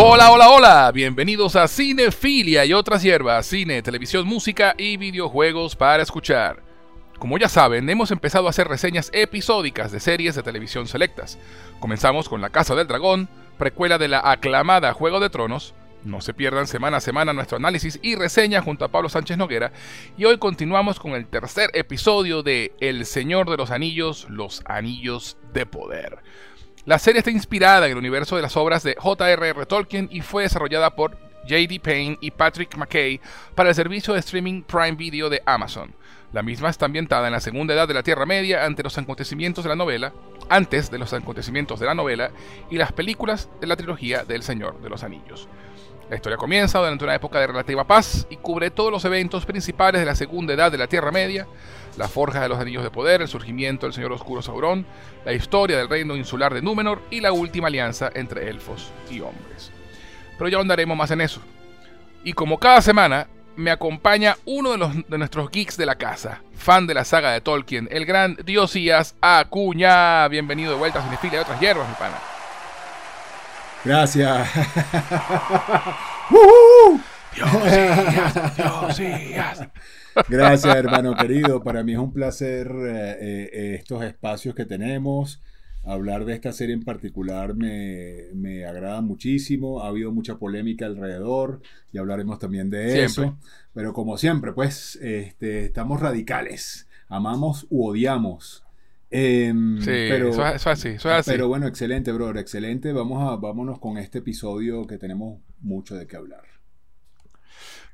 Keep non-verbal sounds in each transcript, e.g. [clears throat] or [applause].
Hola, hola, hola, bienvenidos a Cinefilia y otras hierbas, cine, televisión, música y videojuegos para escuchar. Como ya saben, hemos empezado a hacer reseñas episódicas de series de televisión selectas. Comenzamos con La Casa del Dragón, precuela de la aclamada Juego de Tronos. No se pierdan semana a semana nuestro análisis y reseña junto a Pablo Sánchez Noguera. Y hoy continuamos con el tercer episodio de El Señor de los Anillos, los Anillos de Poder. La serie está inspirada en el universo de las obras de J.R.R. Tolkien y fue desarrollada por J.D. Payne y Patrick McKay para el servicio de streaming Prime Video de Amazon. La misma está ambientada en la segunda edad de la Tierra Media los acontecimientos de la novela, antes de los acontecimientos de la novela y las películas de la trilogía del Señor de los Anillos. La historia comienza durante una época de relativa paz y cubre todos los eventos principales de la segunda edad de la Tierra Media, la forja de los anillos de poder, el surgimiento del Señor Oscuro Sauron, la historia del reino insular de Númenor y la última alianza entre elfos y hombres. Pero ya ahondaremos más en eso. Y como cada semana, me acompaña uno de, los, de nuestros geeks de la casa, fan de la saga de Tolkien, el gran Diosías Acuña. Bienvenido de vuelta a Cinefilia de otras hierbas, mi pana. Gracias. [laughs] Diosías, Diosías. Gracias, hermano querido. Para mí es un placer eh, eh, estos espacios que tenemos. Hablar de esta serie en particular me, me, agrada muchísimo. Ha habido mucha polémica alrededor y hablaremos también de eso. Pero como siempre, pues este, estamos radicales. Amamos u odiamos. Em, sí, pero, eso, es así, eso es así. Pero bueno, excelente, brother, excelente. Vamos a, vámonos con este episodio que tenemos mucho de qué hablar.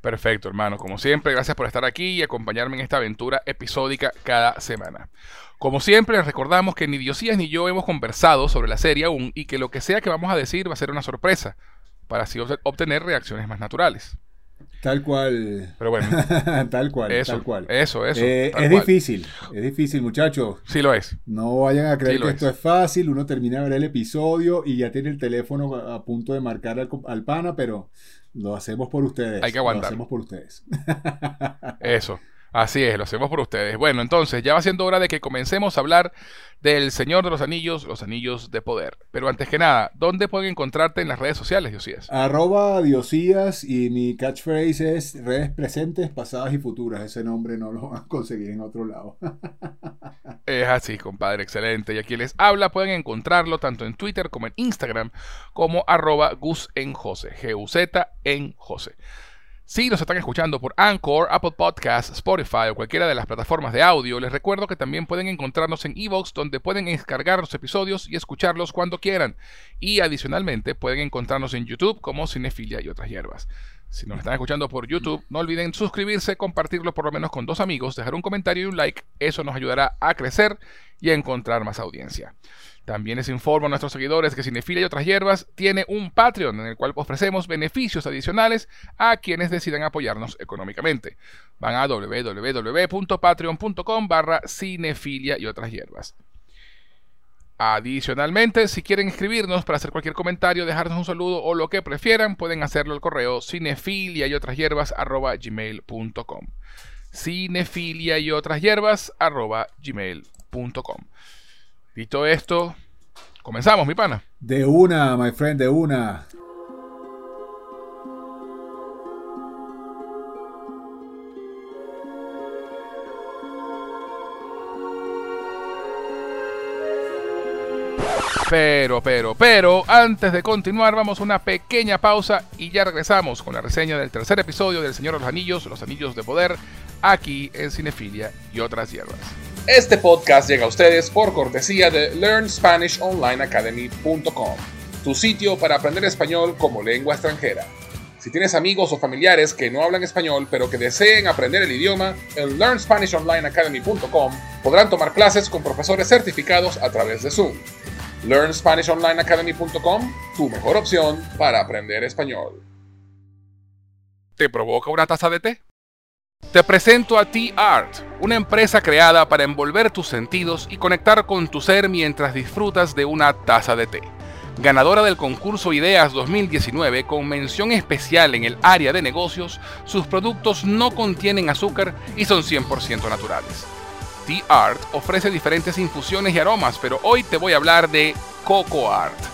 Perfecto, hermano. Como siempre, gracias por estar aquí y acompañarme en esta aventura episódica cada semana. Como siempre, les recordamos que ni Diosías ni yo hemos conversado sobre la serie aún y que lo que sea que vamos a decir va a ser una sorpresa, para así obtener reacciones más naturales. Tal cual. Pero bueno. [laughs] tal cual. Eso, tal cual. Eso, eso. Eh, es difícil. Es difícil, muchachos. Sí lo es. No vayan a creer que esto es fácil. Uno termina de ver el episodio y ya tiene el teléfono a, punto de marcar al, al, pana, pero lo hacemos por ustedes. Hay que aguantar. Lo hacemos por ustedes. [laughs] Eso. Así es, lo hacemos por ustedes. Bueno, entonces ya va siendo hora de que comencemos a hablar del Señor de los Anillos, los Anillos de Poder. Pero antes que nada, ¿dónde pueden encontrarte en las redes sociales, Diosías? Arroba Diosías y mi catchphrase es redes presentes, pasadas y futuras. Ese nombre no lo van a conseguir en otro lado. [laughs] es así, compadre, excelente. Y aquí les habla, pueden encontrarlo tanto en Twitter como en Instagram, como arroba Gus en Jose, G-U-Z en Jose. Si nos están escuchando por Anchor, Apple Podcasts, Spotify o cualquiera de las plataformas de audio, les recuerdo que también pueden encontrarnos en Evox, donde pueden descargar los episodios y escucharlos cuando quieran. Y adicionalmente pueden encontrarnos en YouTube como Cinefilia y otras hierbas. Si nos están escuchando por YouTube, no olviden suscribirse, compartirlo por lo menos con dos amigos, dejar un comentario y un like. Eso nos ayudará a crecer y a encontrar más audiencia. También les informo a nuestros seguidores que Cinefilia y otras hierbas tiene un Patreon en el cual ofrecemos beneficios adicionales a quienes decidan apoyarnos económicamente. Van a www.patreon.com barra cinefilia y otras hierbas. Adicionalmente, si quieren escribirnos para hacer cualquier comentario, dejarnos un saludo o lo que prefieran, pueden hacerlo al correo cinefilia y otras hierbas arroba. Cinefilia y otras hierbas arroba. Dicho esto, comenzamos, mi pana. De una, my friend, de una. Pero, pero, pero, antes de continuar, vamos a una pequeña pausa y ya regresamos con la reseña del tercer episodio del Señor de los Anillos, Los Anillos de Poder, aquí en Cinefilia y otras hierbas. Este podcast llega a ustedes por cortesía de LearnSpanishOnlineAcademy.com, tu sitio para aprender español como lengua extranjera. Si tienes amigos o familiares que no hablan español pero que deseen aprender el idioma, en LearnSpanishOnlineAcademy.com podrán tomar clases con profesores certificados a través de Zoom. LearnSpanishOnlineAcademy.com, tu mejor opción para aprender español. ¿Te provoca una taza de té? Te presento a T-Art, una empresa creada para envolver tus sentidos y conectar con tu ser mientras disfrutas de una taza de té. Ganadora del concurso Ideas 2019 con mención especial en el área de negocios, sus productos no contienen azúcar y son 100% naturales. T-Art ofrece diferentes infusiones y aromas, pero hoy te voy a hablar de Coco Art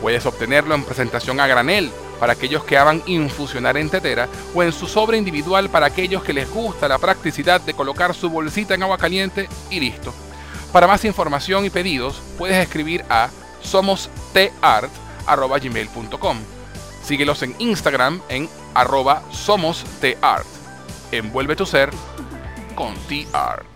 Puedes obtenerlo en presentación a granel para aquellos que aman infusionar en tetera o en su sobre individual para aquellos que les gusta la practicidad de colocar su bolsita en agua caliente y listo. Para más información y pedidos puedes escribir a somosteart.gmail.com. Síguelos en Instagram en arroba somosteart. Envuelve tu ser con T-Art.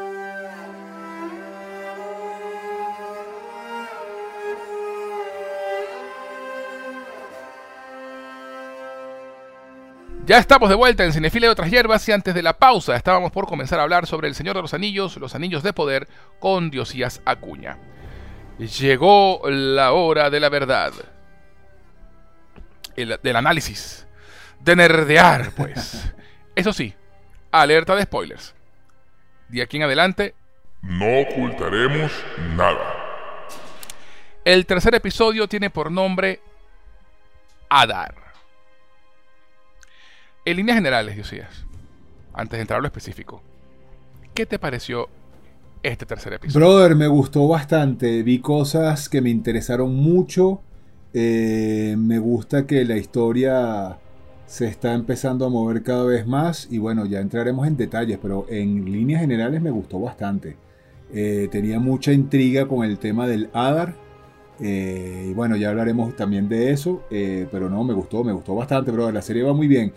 Ya estamos de vuelta en Cinefile de otras hierbas y antes de la pausa estábamos por comenzar a hablar sobre El Señor de los Anillos, los Anillos de Poder con Diosías Acuña. Llegó la hora de la verdad, el, del análisis, de nerdear, pues. [laughs] Eso sí, alerta de spoilers. De aquí en adelante, no ocultaremos nada. El tercer episodio tiene por nombre Adar. En líneas generales, Diosías, antes de entrar a lo específico, ¿qué te pareció este tercer episodio? Brother, me gustó bastante. Vi cosas que me interesaron mucho. Eh, me gusta que la historia se está empezando a mover cada vez más. Y bueno, ya entraremos en detalles, pero en líneas generales me gustó bastante. Eh, tenía mucha intriga con el tema del Hadar. Eh, y bueno, ya hablaremos también de eso. pero no, me gustó, me gustó bastante, brother. La serie va muy bien.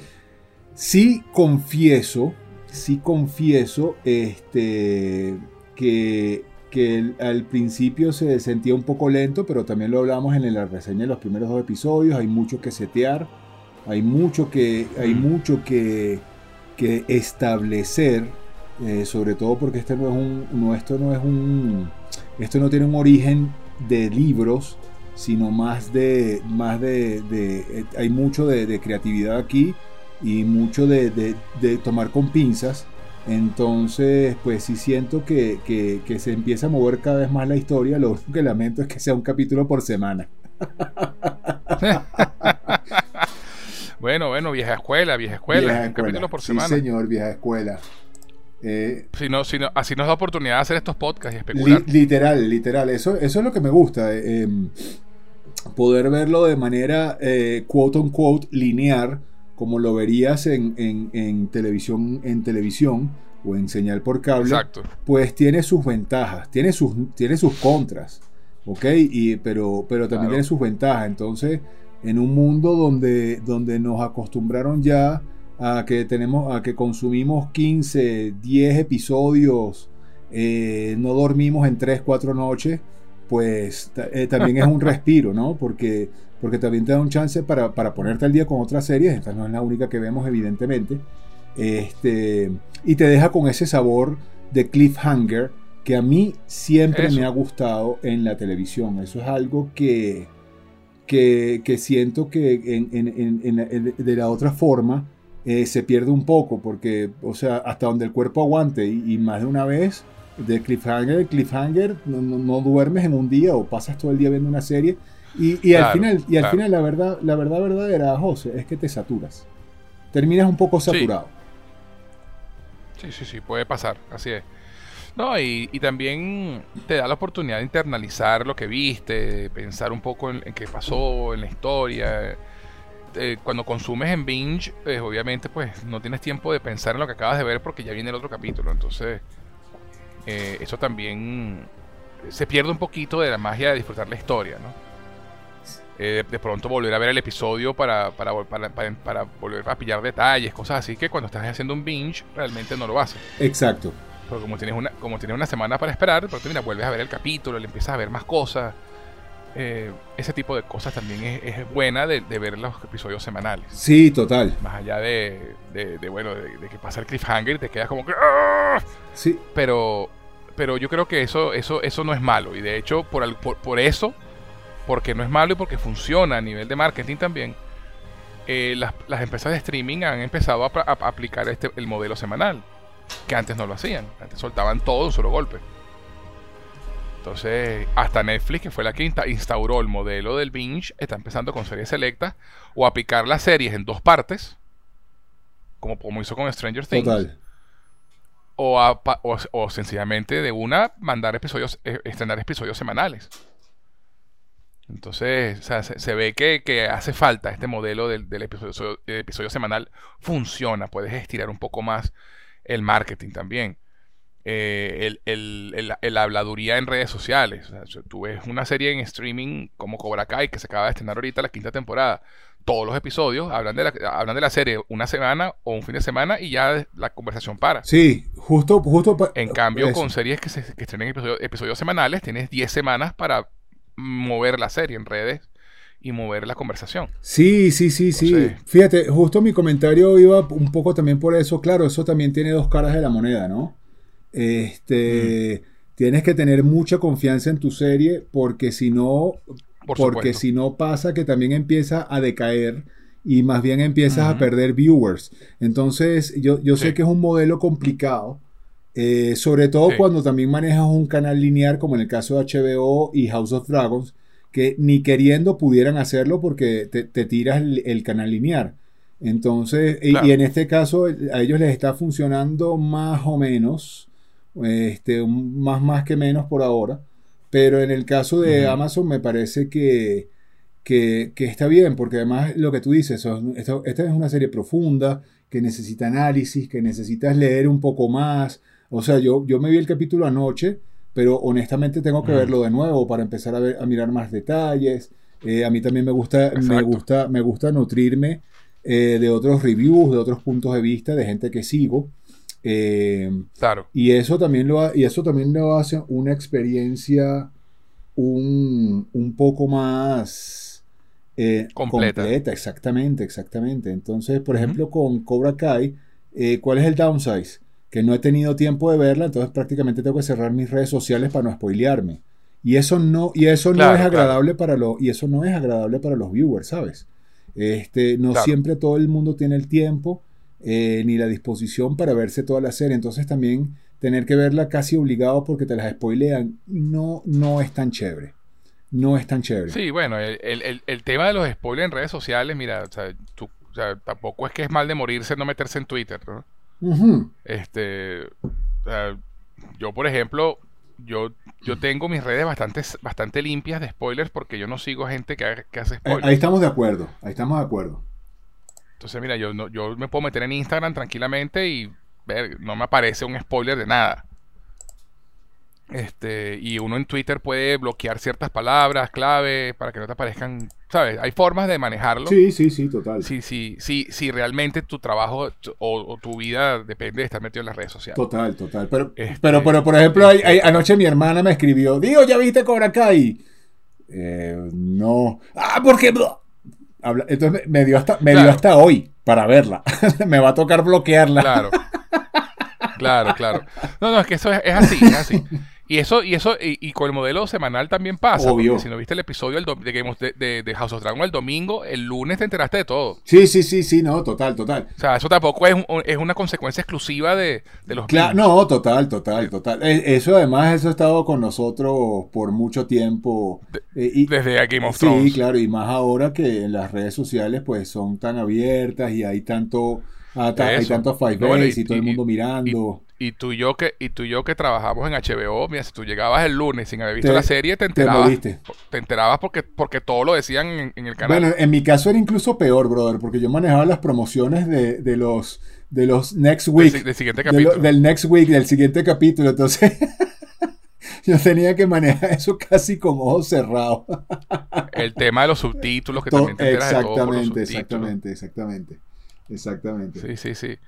Sí confieso, sí confieso este, que, al principio se sentía un poco lento, pero también lo hablamos en la reseña de los primeros dos episodios. Hay mucho que setear, hay mucho que, hay mucho que, que establecer, eh, sobre todo porque este no es un, no, esto no es un, esto no tiene un origen de libros, sino más de, más de, de hay mucho de, de creatividad aquí y mucho de, tomar con pinzas. Entonces, pues sí siento que, se empieza a mover cada vez más la historia. Lo único que lamento es que sea un capítulo por semana. [laughs] bueno, bueno, vieja escuela, vieja escuela. un capítulo por semana. Sí, señor, vieja escuela. Eh, si no, si así nos da oportunidad de hacer estos podcasts y especular. literal, literal. Eso, eso es lo que me gusta. Eh, em, poder verlo de manera, eh, quote unquote, lineal como lo verías en, televisión, en televisión o en señal por cable, pues tiene sus ventajas, tiene sus, tiene sus contras, ¿ok? Y, pero, pero también tiene sus ventajas. Entonces, en un mundo donde, donde nos acostumbraron ya a que tenemos, a que consumimos 15, 10 episodios, eh, no dormimos en 3, 4 noches, pues eh, también es un [laughs] respiro, ¿no? Porque porque también te da un chance para, ponerte al día con otras series, esta no es la única que vemos evidentemente, este, y te deja con ese sabor de cliffhanger que a mí siempre me ha gustado en la televisión. Eso es algo que, que, siento que de la otra forma eh, se pierde un poco, porque, o sea, hasta donde el cuerpo aguante y, más de una vez, de cliffhanger, cliffhanger, no, duermes en un día o pasas todo el día viendo una serie. Y, al final, y al final la verdad, la verdad verdadera, José, es que te saturas. Terminas un poco saturado. Sí, sí, sí, puede pasar, así es. No, y, también te da la oportunidad de internalizar lo que viste, pensar un poco en, qué pasó, en la historia. Eh, cuando consumes en binge, pues, obviamente pues no tienes tiempo de pensar en lo que acabas de ver porque ya viene el otro capítulo. Entonces, eh, eso también se pierde un poquito de la magia de disfrutar la historia, ¿no? Eh, de pronto volver a ver el episodio para, para, para, volver a pillar detalles, cosas así que cuando estás haciendo un binge realmente no lo haces. Exacto. Porque como tienes una, como tienes una semana para esperar, pero mira, vuelves a ver el capítulo, le empiezas a ver más cosas. Eh, ese tipo de cosas también es, buena de, ver los episodios semanales. Sí, total. Más allá de, bueno, de, que pasa el cliffhanger y te quedas como que... ¡ah! Sí. Pero, pero yo creo que eso, eso, eso no es malo. Y de hecho, por, por eso porque no es malo y porque funciona a nivel de marketing también, eh, las, empresas de streaming han empezado a, aplicar este, el modelo semanal, que antes no lo hacían, antes soltaban todo un solo golpe. Entonces, hasta Netflix, que fue la que instauró el modelo del binge, está empezando con series selectas o aplicar las series en dos partes, como, como hizo con Stranger Things. Total. O, o, sencillamente de una mandar episodios, eh, estrenar episodios semanales. Entonces, se, ve que, hace falta este modelo del, episodio, semanal. Funciona, puedes estirar un poco más el marketing también. Eh, el, habladuría en redes sociales. tú ves una serie en streaming como Cobra Kai que se acaba de estrenar ahorita la quinta temporada. Todos los episodios hablan de la, hablan de la serie una semana o un fin de semana y ya la conversación para. Sí, justo. justo en cambio, con series que, se, que estrenen episodios, episodios semanales, tienes 10 semanas para mover la serie en redes y mover la conversación. Sí, sí, sí, sí. Fíjate, justo mi comentario iba un poco también por eso. Claro, eso también tiene dos caras de la moneda, ¿no? Este, mm. tienes que tener mucha confianza en tu serie porque si no, porque si no pasa que también empieza a decaer y más bien empiezas a perder viewers. Entonces, yo, yo sé que es un modelo complicado eh, sobre todo cuando también manejas un canal lineal como en el caso de HBO y House of Dragons, que ni queriendo pudieran hacerlo porque te, tiras el, canal lineal. Entonces, y, en este caso a ellos les está funcionando más o menos, este, más más que menos por ahora. Pero en el caso de Amazon me parece que, que, está bien, porque además lo que tú dices, esta es una serie profunda, que necesita análisis, que necesitas leer un poco más, o sea, yo, yo me vi el capítulo anoche, pero honestamente tengo que mm. verlo de nuevo para empezar a, ver, a mirar más detalles. Eh, a mí también me gusta, me gusta, me gusta nutrirme eh, de otros reviews, de otros puntos de vista, de gente que sigo. Eh, claro. Y eso también lo, y eso también lo hace una experiencia un, un poco más completa. Exactamente, exactamente. Entonces, por ejemplo, con Cobra Kai, ¿cuál es el downsize? Que no he tenido tiempo de verla, entonces prácticamente tengo que cerrar mis redes sociales para no spoilearme. Y eso no, y eso no es agradable para los, y eso no es agradable para los viewers, ¿sabes? Este, no siempre todo el mundo tiene el tiempo eh, ni la disposición para verse toda la serie. Entonces también tener que verla casi obligado porque te las spoilean, no, no es tan chévere. No es tan chévere. Sí, bueno, el, tema de los spoilers en redes sociales, mira, o sea, tú, o sea, tampoco es que es mal de morirse no meterse en Twitter, ¿no? Este, yo por ejemplo, yo, yo tengo mis redes bastante, bastante limpias de spoilers porque yo no sigo gente que, hace spoilers. Ahí estamos de acuerdo, ahí estamos de acuerdo. Entonces, mira, yo, no, yo me puedo meter en Instagram tranquilamente y ver, no me aparece un spoiler de nada. Este, y uno en Twitter puede bloquear ciertas palabras clave para que no te aparezcan, ¿sabes? Hay formas de manejarlo. Sí, sí, sí, total. Sí, sí, sí, si realmente tu trabajo o, tu vida depende de estar metido en las redes sociales. Total, total. Pero, este, pero, pero, por ejemplo, anoche mi hermana me escribió, digo, ¿ya viste Cobra Kai? Eh, no. Ah, porque... Entonces me dio hasta, me dio hasta hoy para verla. [laughs] me va a tocar bloquearla. Claro. [laughs] Claro, claro. No, no, es que eso es, así, es así. [laughs] Y eso, y eso, y, con el modelo semanal también pasa. Obvio. Si no viste el episodio de, de, House of Dragon el domingo, el lunes te enteraste de todo. Sí, sí, sí, sí, no, total, total. O sea, eso tampoco es, es una consecuencia exclusiva de, los Claro, no, total, total, total. E, eso además, eso ha estado con nosotros por mucho tiempo. Eh, y, desde Game of Thrones. Sí, claro, y más ahora que en las redes sociales pues son tan abiertas y hay tanto Ah, hay tantos Five Days y, todo el mundo mirando. Y, tú y yo que y tú y yo que trabajamos en HBO, mira, si tú llegabas el lunes sin haber visto la serie, te enterabas. Te, enterabas porque, porque todo lo decían en, el canal. Bueno, en mi caso era incluso peor, brother, porque yo manejaba las promociones de, de los de los next week. Del, siguiente capítulo. del next week, del siguiente capítulo. Entonces, [laughs] yo tenía que manejar eso casi con ojos cerrados. el tema de los subtítulos, que también te enteras Exactamente, exactamente, exactamente. Exactamente. Sí, sí, sí.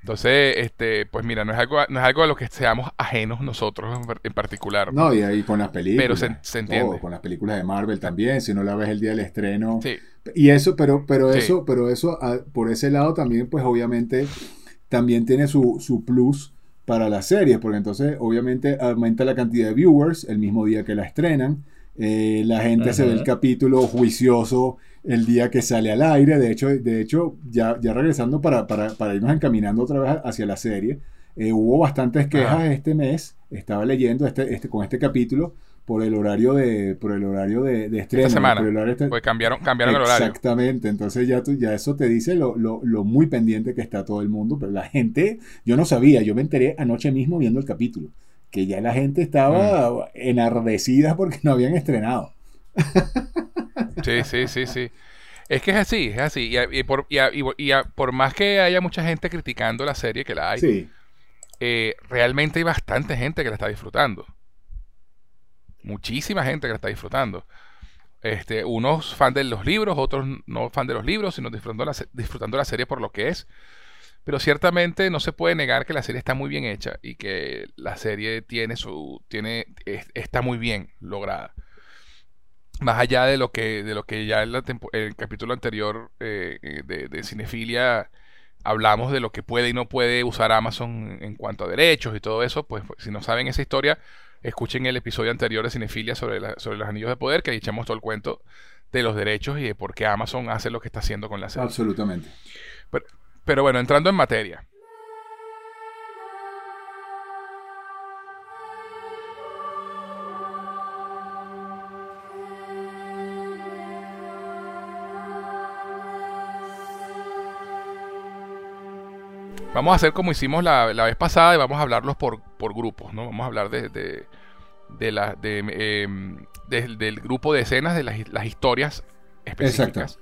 Entonces, este, pues mira, no es algo, no es algo a lo que seamos ajenos nosotros en particular. No, y ahí con las películas. Pero se, entiende. con las películas de Marvel también, si no la ves el día del estreno. Sí. Y eso, pero, pero eso, pero eso, ah, por ese lado también, pues obviamente, también tiene su, su plus para las series, porque entonces obviamente aumenta la cantidad de viewers el mismo día que la estrenan. Eh, la gente se ve el capítulo juicioso el día que sale al aire. De hecho, de hecho ya, ya regresando para, para, irnos encaminando otra vez hacia la serie, eh, hubo bastantes quejas este mes. Estaba leyendo este, este, con este capítulo por el horario de por el horario de, estreno. Esta semana. Pues cambiaron, cambiaron el horario. Exactamente. Entonces ya, tú, ya eso te dice lo, lo, lo, muy pendiente que está todo el mundo. Pero la gente, yo no sabía, yo me enteré anoche mismo viendo el capítulo. Que ya la gente estaba mm. enardecida porque no habían estrenado. [laughs] Sí, sí, sí, sí. Es que es así, es así. Y, por, por, más que haya mucha gente criticando la serie, que la hay, eh, realmente hay bastante gente que la está disfrutando. Muchísima gente que la está disfrutando. Este, unos fan de los libros, otros no fan de los libros, sino disfrutando la, disfrutando la serie por lo que es. Pero ciertamente no se puede negar que la serie está muy bien hecha y que la serie tiene su, tiene, está muy bien lograda más allá de lo que, de lo que ya en el capítulo anterior eh, eh, de, Cinefilia hablamos de lo que puede y no puede usar Amazon en cuanto a derechos y todo eso, pues, pues si no saben esa historia, escuchen el episodio anterior de Cinefilia sobre, sobre los anillos de poder, que ahí echamos todo el cuento de los derechos y de por qué Amazon hace lo que está haciendo con la serie. Absolutamente. pero bueno, entrando en materia. Vamos a hacer como hicimos la, vez pasada y vamos a hablarlos por, por grupos, ¿no? Vamos a hablar de, de, la, de, em, del grupo de escenas, de las, historias específicas.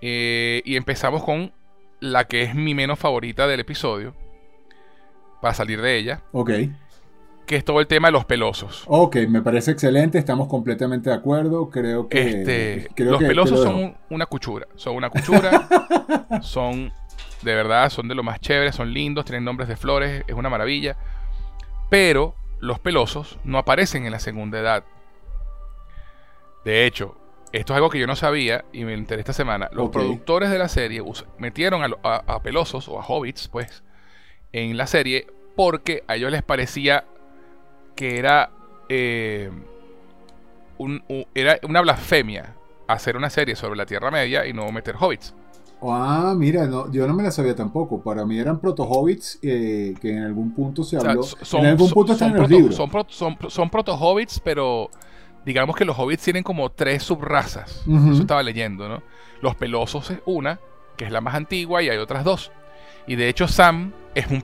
Eh, y empezamos con la que es mi menos favorita del episodio, para salir de ella. Ok. Que es todo el tema de los pelosos. Ok, me parece excelente, estamos completamente de acuerdo. Creo que. Este, los pelosos son una cuchura. Son una cuchura. [laughs] son de verdad, son de lo más chéveres, son lindos, tienen nombres de flores, es una maravilla. Pero los pelosos no aparecen en la segunda edad. De hecho, esto es algo que yo no sabía y me enteré esta semana. Los productores de la serie metieron a, pelosos o a hobbits, pues, en la serie porque a ellos les parecía que era, eh, era una blasfemia hacer una serie sobre la Tierra Media y no meter hobbits. Ah, mira, no, yo no me la sabía tampoco. Para mí eran proto-hobbits eh, que en algún punto se habló. son, en algún punto están en los Son, son, proto-hobbits, pero digamos que los hobbits tienen como tres subrrazas. Eso estaba leyendo, ¿no? Los pelosos es una, que es la más antigua, y hay otras dos. Y de hecho, Sam es un,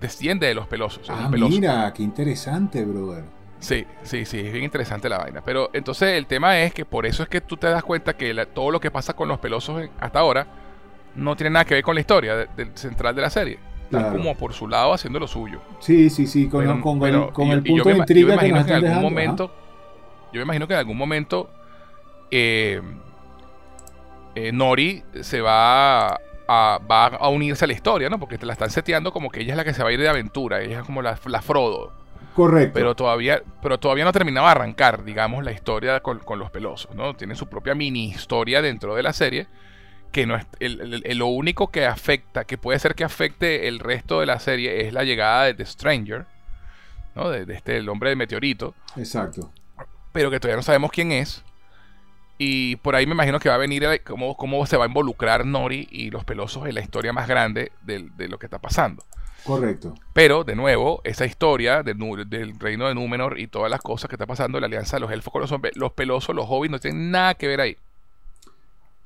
desciende de los pelosos. Ah, mira, qué interesante, brother. Sí, sí, sí, es bien interesante la vaina. Pero entonces el tema es que por eso es que tú te das cuenta que todo lo que pasa con los pelosos hasta ahora no tiene nada que ver con la historia central de la serie. como por su lado haciendo lo suyo. Sí, sí, sí, con, el, punto de intriga que, en algún momento, Yo me imagino que en algún momento eh, eh, Nori se va a, va a unirse a la historia, ¿no? Porque te la están seteando como que ella es la que se va a ir de aventura, ella es como la, la Frodo. Correcto. Pero todavía, pero todavía no terminaba de arrancar, digamos, la historia con, los pelosos, ¿no? Tiene su propia mini historia dentro de la serie, que no es lo único que afecta, que puede ser que afecte el resto de la serie, es la llegada de The Stranger, ¿no? De, de este, el hombre del meteorito, Exacto. pero que todavía no sabemos quién es. Y por ahí me imagino que va a venir eh, cómo, cómo se va a involucrar Nori y los pelosos en la historia más grande del- de, lo que está pasando. Correcto. Pero, de nuevo, esa historia del, reino de Númenor y todas las cosas que está pasando, la alianza de los elfos con los hombres, los pelosos, los hobbits, no tienen nada que ver ahí.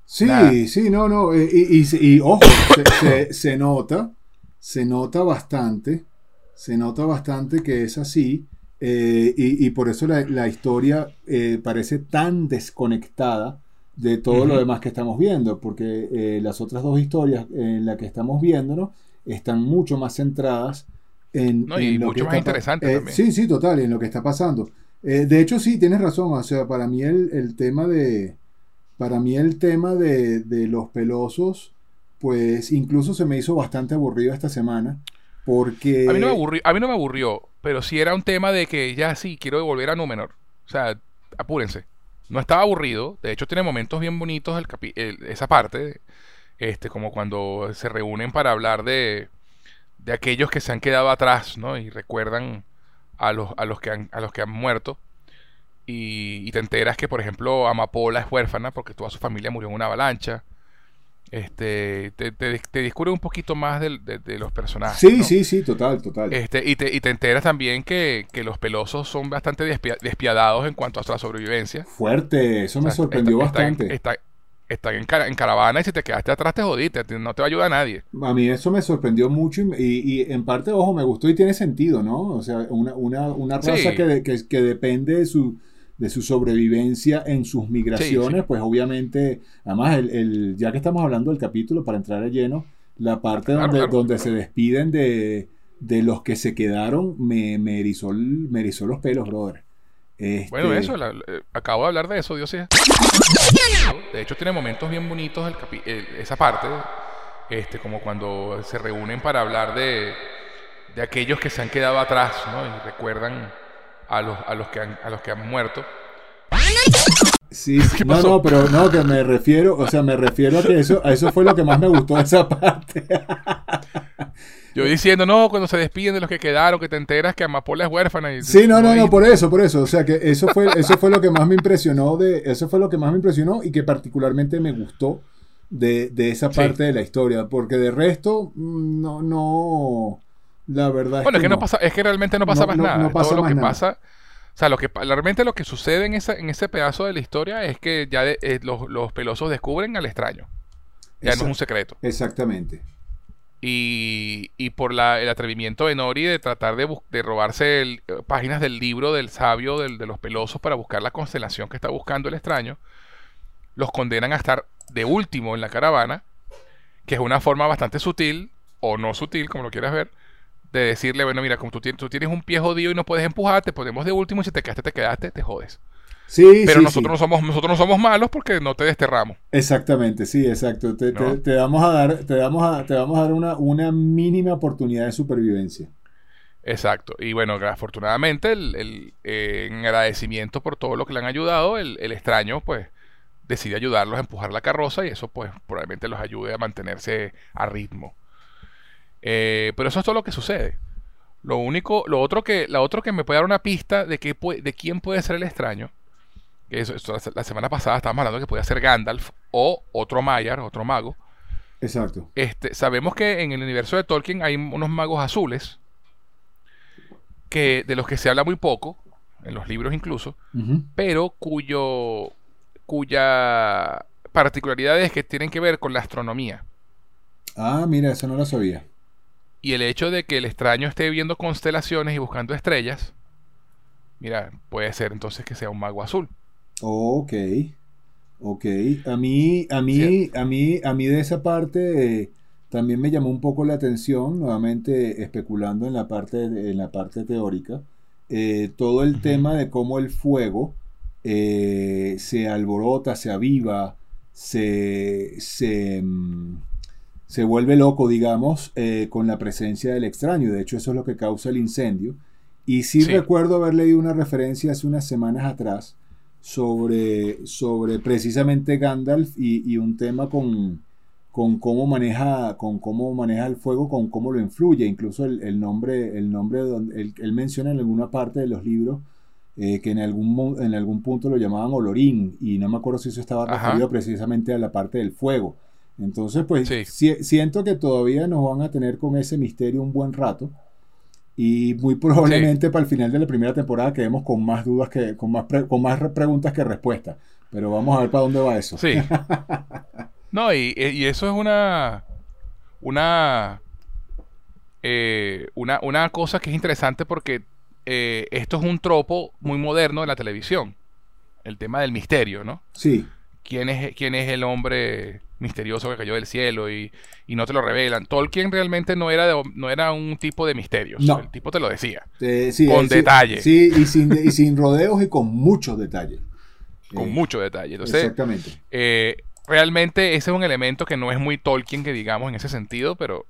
Sí, Nada. sí, no, no. eh, Y, y- y, ojo, se, se- se nota, se nota bastante, se nota bastante que es así. eh, y, por eso la, la historia eh, parece tan desconectada de todo lo demás que estamos viendo, porque eh, las otras dos historias en las que estamos viéndonos están mucho más centradas en, No, y lo mucho que más está interesantes eh, también. Sí, sí, total, en lo que está pasando. Eh, de hecho, sí, tienes razón. O sea, para mí el, el tema de. Para mí el tema de, de los pelosos, pues incluso se me hizo bastante aburrido esta semana. Porque. A mí no me aburrió, a mí no me aburrió, pero sí era un tema de que ya sí, quiero volver a Númenor. O sea, apúrense. No estaba aburrido, de hecho tiene momentos bien bonitos el capi- el- esa parte, este, como cuando se reúnen para hablar de, de aquellos que se han quedado atrás, ¿no? Y recuerdan a los, a los que han, a los que han muerto. Y, y te enteras que, por ejemplo, Amapola es huérfana porque toda su familia murió en una avalancha. Este, te, te, te descubre un poquito más del- de, de los personajes. Sí, ¿no? sí, sí, total, total. Este, y, te, y te enteras también que, que los pelosos son bastante despia- despiadados en cuanto a la sobrevivencia. Fuerte, eso me O sea, sorprendió está- bastante. está- están en, cara- en caravana y si te quedaste atrás te jodiste, te- no te va a ayudar nadie. A mí eso me sorprendió mucho y, y- y en parte, ojo, me gustó y tiene sentido, ¿no? O sea, una, una, una raza Sí. que, de- que, que depende de su, de su sobrevivencia en sus migraciones, sí. pues obviamente, además, el, el- ya que estamos hablando del capítulo, para entrar de lleno, la parte Claro, donde, claro. donde se despiden de, de los que se quedaron, me, me, erizó, me erizó los pelos, brother. Este, Bueno, eso, la- eh, acabo de hablar de eso, Dios sea. Hecho, tiene momentos bien bonitos el capi- el- esa parte, este, como cuando se reúnen para hablar de, de aquellos que se han quedado atrás, ¿no? Y recuerdan a los, a los, que, han, a los que han muerto. Sí, [laughs] ¿Qué no, no, pero no, que me refiero, o sea, me refiero a que eso, a eso fue lo que más me gustó de esa parte. [laughs] Yo diciendo, no, cuando se despiden de los que quedaron, que te enteras que Amapola es huérfana. Y, Sí, no, no, no, por eso, por eso. O sea, que eso fue, eso fue lo que más me impresionó de, eso fue lo que más me impresionó y que particularmente me gustó de, de esa Sí. parte de la historia, porque de resto, mm, no, no, la verdad Bueno, es que no no. pasa, es que realmente no pasa No, más no- nada. no pasa Todo lo más que nada. pasa, o sea, lo que realmente lo que sucede en esa, en ese pedazo de la historia es que ya de- eh, los, los pelosos descubren al extraño. Ya no es un secreto. Exactamente. Y, y por la, el atrevimiento de Nori de tratar de, robarse eh, páginas del libro del sabio de los pelosos para buscar la constelación que está buscando el extraño, los condenan a estar de último en la caravana, que es una forma bastante sutil, o no sutil, como lo quieras ver, de decirle, bueno, mira, como tú tú tienes un pie jodido y no puedes empujar, te ponemos de último y si te quedaste, te quedaste, te jodes. Sí, Pero sí, nosotros, sí. No somos, nosotros no somos malos porque no te desterramos. Exactamente, sí, exacto. Te, te- ¿No? te vamos a dar, te vamos a, te vamos a dar una, una mínima oportunidad de supervivencia. Exacto. Y bueno, afortunadamente, el, el, eh, en agradecimiento por todo lo que le han ayudado, el, el extraño, pues, decide ayudarlos a empujar la carroza y eso, pues, probablemente los ayude a mantenerse a ritmo. Eh, pero eso es todo lo que sucede. Lo único, lo otro que, la otro que me puede dar una pista de, qué de quién puede ser el extraño, que eso, esto, la, semana pasada estábamos hablando que podía ser Gandalf o otro Maiar, otro mago. Exacto. Este, sabemos que en el universo de Tolkien hay unos magos azules que de los que se habla muy poco en los libros incluso, pero cuyo cuya particularidad es que tienen que ver con la astronomía Ah, mira, eso no lo sabía. y el hecho de que el extraño esté viendo constelaciones y buscando estrellas. Mira, puede ser entonces que sea un mago azul. Ok, ok. A mí, a mí, a mí, a mí de esa parte eh, también me llamó un poco la atención, nuevamente especulando en la parte, en la parte teórica, eh, todo el tema de cómo el fuego eh, se alborota, se aviva, se, se, mm, se vuelve loco, digamos, eh, con la presencia del extraño. De hecho, eso es lo que causa el incendio. Y sí, Sí. recuerdo haber leído una referencia hace unas semanas atrás sobre, sobre precisamente Gandalf y, y un tema con, con cómo maneja, con cómo maneja el fuego, con cómo lo influye. Incluso el, nombre, el nombre donde él, menciona en alguna parte de los libros eh, que en algún, en algún punto lo llamaban olorín, y no me acuerdo si eso estaba referido precisamente a la parte del fuego. Entonces, pues siento que todavía nos van a tener con ese misterio un buen rato. Y muy probablemente para el final de la primera temporada quedemos con más dudas que, con más, con más preguntas que respuestas. Pero vamos a ver para dónde va eso. Sí. [laughs] No, y, eso es una. Una. Eh, una, una cosa que es interesante porque eh, esto es un tropo muy moderno de la televisión. El tema del misterio, ¿no? Sí. ¿Quién es, quién es el hombre misterioso que cayó del cielo y, no te lo revelan? Tolkien realmente no era, no era un tipo de misterios. No. El tipo te lo decía. Eh, sí, con detalle. Sí, y sin, y sin rodeos y con muchos detalles. Con mucho detalle. exactamente realmente ese es un elemento que no es muy Tolkien, que digamos, en ese sentido, pero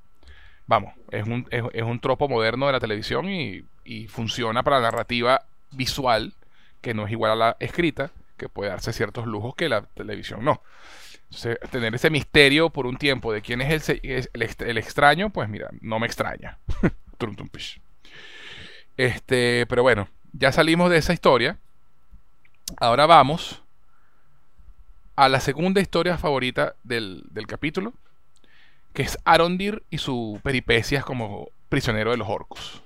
vamos, es un, es, un tropo moderno de la televisión y, funciona para la narrativa visual, que no es igual a la escrita, que puede darse ciertos lujos que la televisión no. Entonces, tener ese misterio por un tiempo de quién es el, el, extraño, pues mira, no me extraña. [laughs] este, pero bueno, ya salimos de esa historia. Ahora vamos a la segunda historia favorita del, capítulo, que es Arondir y su peripecias como prisionero de los orcos.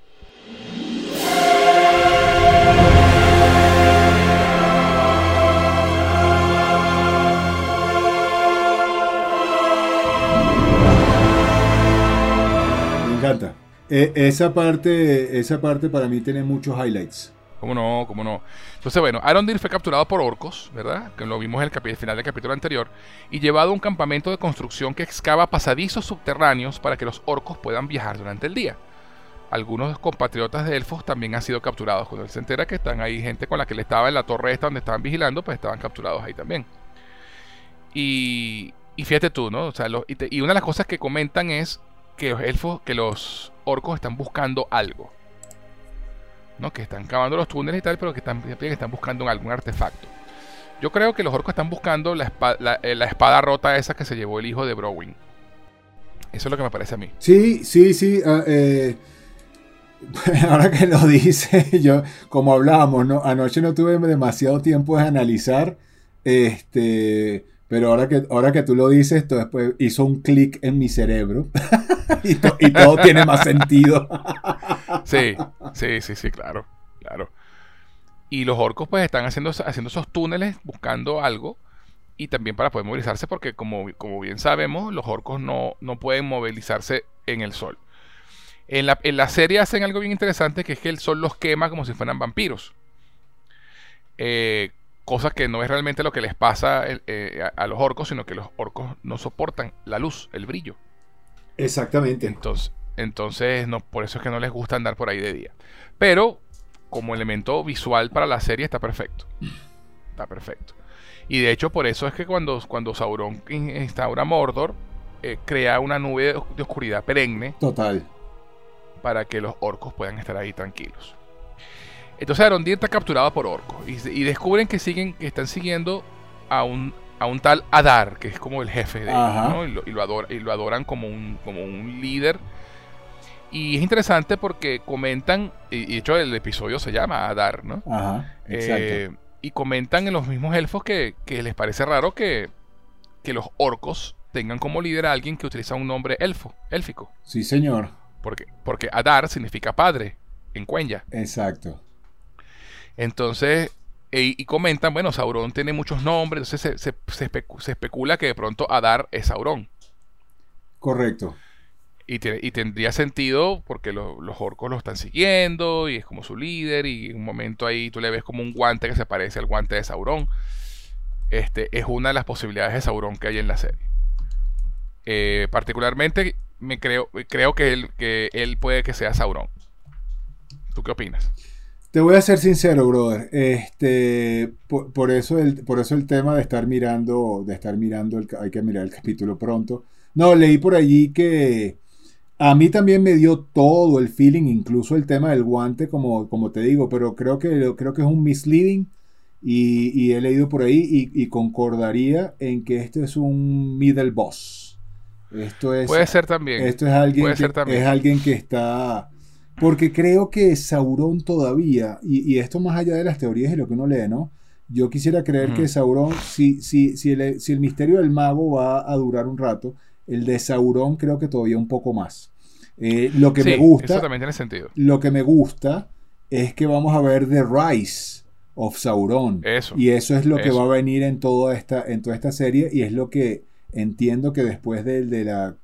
Encanta. E, esa parte, esa parte para mí tiene muchos highlights. ¿Cómo no? ¿Cómo no? Entonces, bueno, Arondir fue capturado por orcos, ¿verdad? Que lo vimos en el, final del capítulo anterior, y llevado a un campamento de construcción que excava pasadizos subterráneos para que los orcos puedan viajar durante el día. Algunos compatriotas de elfos también han sido capturados. Cuando él se entera que están ahí gente con la que le estaba en la torre esta donde estaban vigilando, pues estaban capturados ahí también. Y, fíjate tú, ¿no? O sea, y, y una de las cosas que comentan es que los elfos, que los orcos están buscando algo. ¿no? que están cavando los túneles y tal, pero que están, que están buscando algún artefacto. Yo creo que los orcos están buscando la espada, eh, la, espada rota esa que se llevó el hijo de Browin. Eso es lo que me parece a mí. Sí, sí, sí. Ah, eh, [laughs] ahora que lo dice, [laughs] yo, como hablábamos, ¿no? anoche no tuve demasiado tiempo de analizar. Este, pero ahora que, ahora que tú lo dices, esto después hizo un clic en mi cerebro [laughs] y, todo tiene más sentido. [laughs] sí, sí, sí, sí, claro, claro. Y los orcos pues están haciendo, haciendo esos túneles buscando algo y también para poder movilizarse porque como, como bien sabemos los orcos no, no pueden movilizarse en el sol. En la, en la, serie hacen algo bien interesante que es que el sol los quema como si fueran vampiros. Eh, cosa que no es realmente lo que les pasa eh, a, los orcos, sino que los orcos no soportan la luz, el brillo. Exactamente. Entonces, entonces no, por eso es que no les gusta andar por ahí de día. Pero como elemento visual para la serie está perfecto. Está perfecto. Y de hecho por eso es que cuando, cuando Sauron instaura Mordor, eh, crea una nube de oscuridad perenne. Total. Para que los orcos puedan estar ahí tranquilos. Entonces Arondir está capturado por orcos y, descubren que siguen, que están siguiendo a un, a un tal Adar, que es como el jefe de ellos, y, lo, y, lo adoran como un, como un líder. Y es interesante porque comentan, y de hecho el episodio se llama Adar, ¿no? Ajá, eh, y comentan en los mismos elfos que, les parece raro que, que los orcos tengan como líder a alguien que utiliza un nombre elfo, élfico. Sí, señor. Porque, porque Adar significa padre en Cuenya. Exacto. Entonces, y comentan, bueno, Sauron tiene muchos nombres, entonces se, especula que de pronto Adar es Sauron. Correcto. Y, tendría sentido porque los orcos lo están siguiendo y es como su líder y en un momento ahí tú le ves como un guante que se parece al guante de Sauron. Este es una de las posibilidades de Sauron que hay en la serie. Eh, particularmente me creo, creo que, él, que él puede que sea Sauron. ¿Tú qué opinas? Te voy a ser sincero, brother. Este, por, eso el, por eso el tema de estar mirando, de estar mirando, el, hay que mirar el capítulo pronto. No, leí por allí que a mí también me dio todo el feeling, incluso el tema del guante, como, como te digo, pero creo que, creo que es un misleading y, he leído por ahí y, y, concordaría en que este es un middle boss. Esto es, Puede ser también. Esto es alguien, Puede que, ser también. es alguien que está... Porque creo que Sauron todavía, y, y esto más allá de las teorías y lo que uno lee, ¿no? Yo quisiera creer que Sauron, si, si, si, el, si el misterio del mago va a durar un rato, el de Sauron creo que todavía un poco más. Eh, lo que Sí, me gusta, Eso también tiene sentido. lo que me gusta es que vamos a ver The Rise of Sauron. Eso. Y eso es lo que va a venir en toda esta, en toda esta serie. Y es lo que entiendo que después de, de la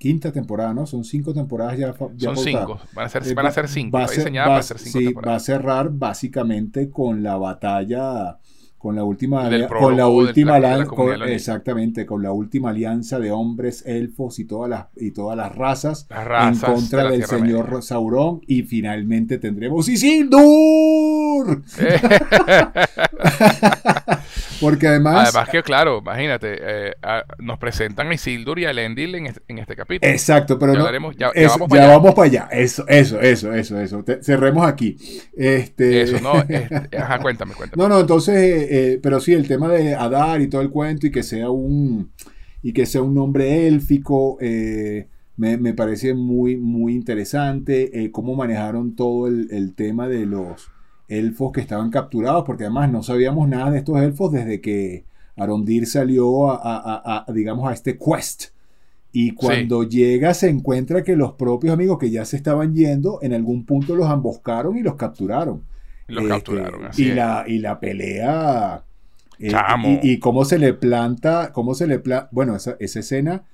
quinta temporada, ¿no? Son cinco temporadas ya, Son cinco. Van a ser, Eh, van a ser cinco. va a ser- diseñada va- para ser cinco sí, va a cerrar básicamente con la batalla, con la última, Del con la última, la- de la lan- comunidad con- Leonil. exactamente, con la última alianza de hombres, elfos y todas las y todas las razas Las razas en contra de del Tierra señor Media. Sauron y finalmente tendremos Isildur. [laughs] [laughs] Porque además, Además que, claro, imagínate, eh, a- nos presentan a Isildur y a Elendil en este, en este capítulo. exacto, pero Ya no, ya- vamos ya para allá. vamos para allá. Eso, eso, eso, eso, eso. Te- cerremos aquí. Este, Eso, ¿no? [laughs] Este, ajá, cuéntame, cuéntame. No, no, entonces, eh, eh, pero sí, el tema de Adar y todo el cuento y que sea un y que sea un nombre élfico, me, me parece muy, muy interesante. cómo manejaron todo el, el tema de los elfos que estaban capturados, porque además no sabíamos nada de estos elfos desde que Arondir salió a, a- a- a, digamos, a este quest. Y cuando llega se encuentra que los propios amigos que ya se estaban yendo, en algún punto los emboscaron y los capturaron. Los Este, capturaron, así y es. la, y la pelea. eh, y, y cómo se le planta, cómo se le planta, bueno, esa, esa escena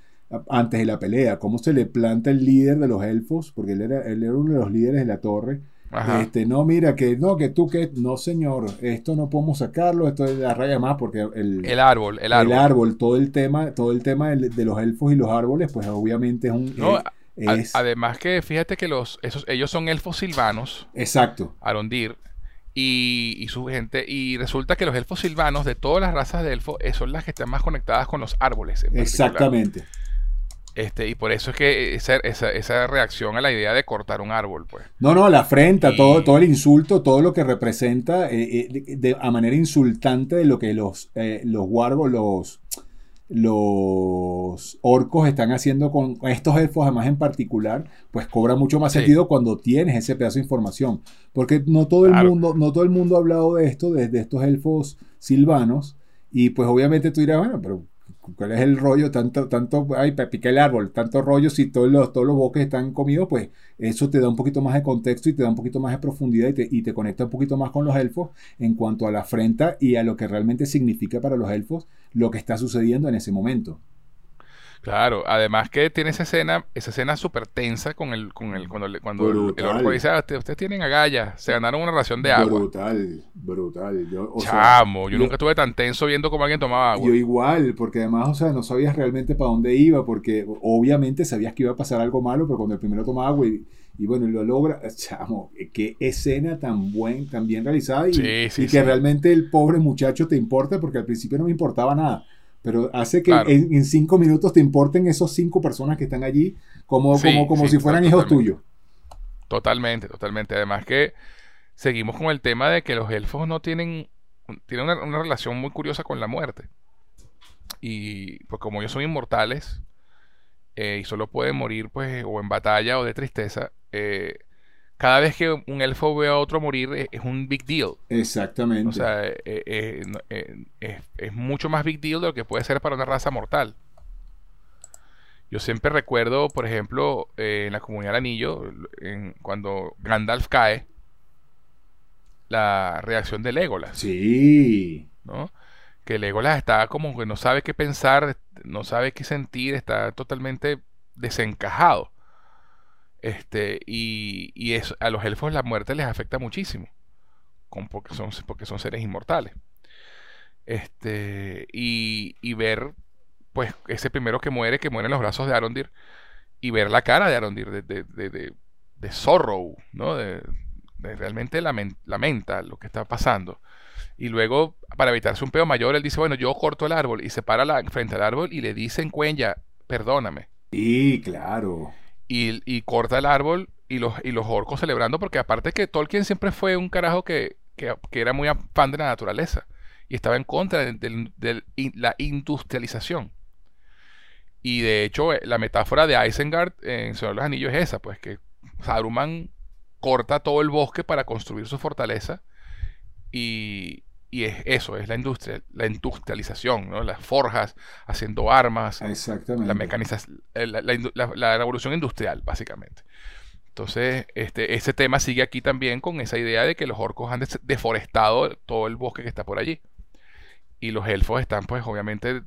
antes de la pelea, cómo se le planta el líder de los elfos, porque él era, él era uno de los líderes de la torre. Ajá. Este, no, mira, que no, que tú, que no, señor, esto no podemos sacarlo, esto es la raya más, porque el, El árbol, el el árbol. árbol, todo el tema, todo el tema de, los elfos y los árboles, pues obviamente es un No, eh, A- Además que fíjate que los, esos, ellos son elfos silvanos, exacto. Arondir, y, y su gente, y resulta que los elfos silvanos de todas las razas de elfos eh, son las que están más conectadas con los árboles. en particular. Este, y por eso es que esa, esa, esa reacción a la idea de cortar un árbol, pues. No, no, la afrenta, Y- todo, todo el insulto, todo lo que representa eh, eh, de, a manera insultante de lo que los, eh, los wargos, los, los orcos están haciendo con estos elfos, además en particular, pues cobra mucho más Sí. sentido cuando tienes ese pedazo de información. Porque no todo el Claro. mundo, no todo el mundo ha hablado de esto, de, de estos elfos silvanos, y pues obviamente tú dirás, bueno, pero ¿Cuál es el rollo? Tanto, tanto, ay, picar el árbol, tanto rollo, si todos los, todos los bosques están comidos, pues eso te da un poquito más de contexto y te da un poquito más de profundidad y te, y te conecta un poquito más con los elfos en cuanto a la afrenta y a lo que realmente significa para los elfos lo que está sucediendo en ese momento. Claro, además que tiene esa escena, esa escena súper tensa con el, con el, cuando, le- cuando el, el orco dice, "Ah, ustedes, tienen agallas, se ganaron una ración de agua. Brutal, brutal. Yo, o sea, Chamo, yo, yo- nunca estuve tan tenso viendo cómo alguien tomaba agua. Yo igual, porque además, o sea, no sabías realmente para dónde iba, porque obviamente sabías que iba a pasar algo malo, pero cuando el primero toma agua y, y bueno, lo logra, [laughs] chamo, qué escena tan buen, tan bien realizada y, Sí, sí, y que sí. realmente el pobre muchacho te importa, porque al principio no me importaba nada, pero hace que Claro. en, en cinco minutos te importen esos cinco personas que están allí como, Sí, como, como sí, si fueran hijos tuyos. Totalmente, totalmente. Además que seguimos con el tema de que los elfos no tienen, tienen una, una relación muy curiosa con la muerte. Y pues como ellos son inmortales eh, y solo pueden morir pues o en batalla o de tristeza, eh, cada vez que un elfo ve a otro morir es, es un big deal. Exactamente. O sea, eh, eh, eh, es, es mucho más big deal de lo que puede ser para una raza mortal. Yo siempre recuerdo, por ejemplo, eh, en la comunidad del anillo, en- cuando Gandalf cae, la reacción de Legolas, sí. ¿no? Que Legolas está como que no sabe qué pensar, no sabe qué sentir, está totalmente desencajado. Este, y, y a los elfos la muerte les afecta muchísimo, con- porque, son, porque son seres inmortales. Este, y, y ver, pues, ese primero que muere, que muere en los brazos de Arondir, y ver la cara de Arondir, de, de, de, de- sorrow, ¿no? De, realmente lamen- lamenta lo que está pasando. Y luego, para evitarse un peo mayor, él dice, bueno, yo corto el árbol y se para frente al árbol y le dice en cuenya, perdóname. Sí, claro. Y, corta el árbol y los, y los orcos celebrando, porque aparte que Tolkien siempre fue un carajo que, que, que era muy fan de la naturaleza y estaba en contra de, la industrialización. Y de hecho, eh, la metáfora de Isengard en Señor de los Anillos es esa, pues que Saruman corta todo el bosque para construir su fortaleza. Y, y es eso, es la industria, la industrialización, ¿no? Las forjas, haciendo armas, Exactamente. la mecanización, la, la, revolución industrial, básicamente. Entonces, este, ese tema sigue aquí también con esa idea de que los orcos han deforestado todo el bosque que está por allí. Y los elfos están, pues, obviamente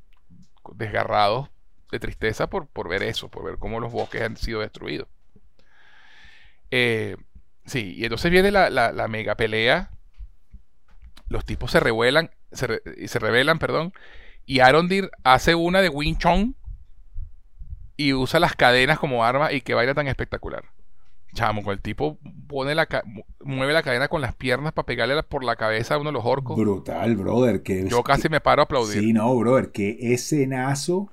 desgarrados de tristeza por, por ver eso, por ver cómo los bosques han sido destruidos. Eh, sí, y entonces viene la, la- la mega pelea. Los tipos se revuelan, se, re- y se rebelan, perdón. Y Arondir hace una de Wing Chun y usa las cadenas como arma y que baila tan espectacular. Chamo, con el tipo pone la mueve la cadena con las piernas para pegarle la- por la cabeza a uno de los orcos. Brutal, brother. Que, Yo casi que- me paro a aplaudir. Sí, no, brother. Qué escenazo.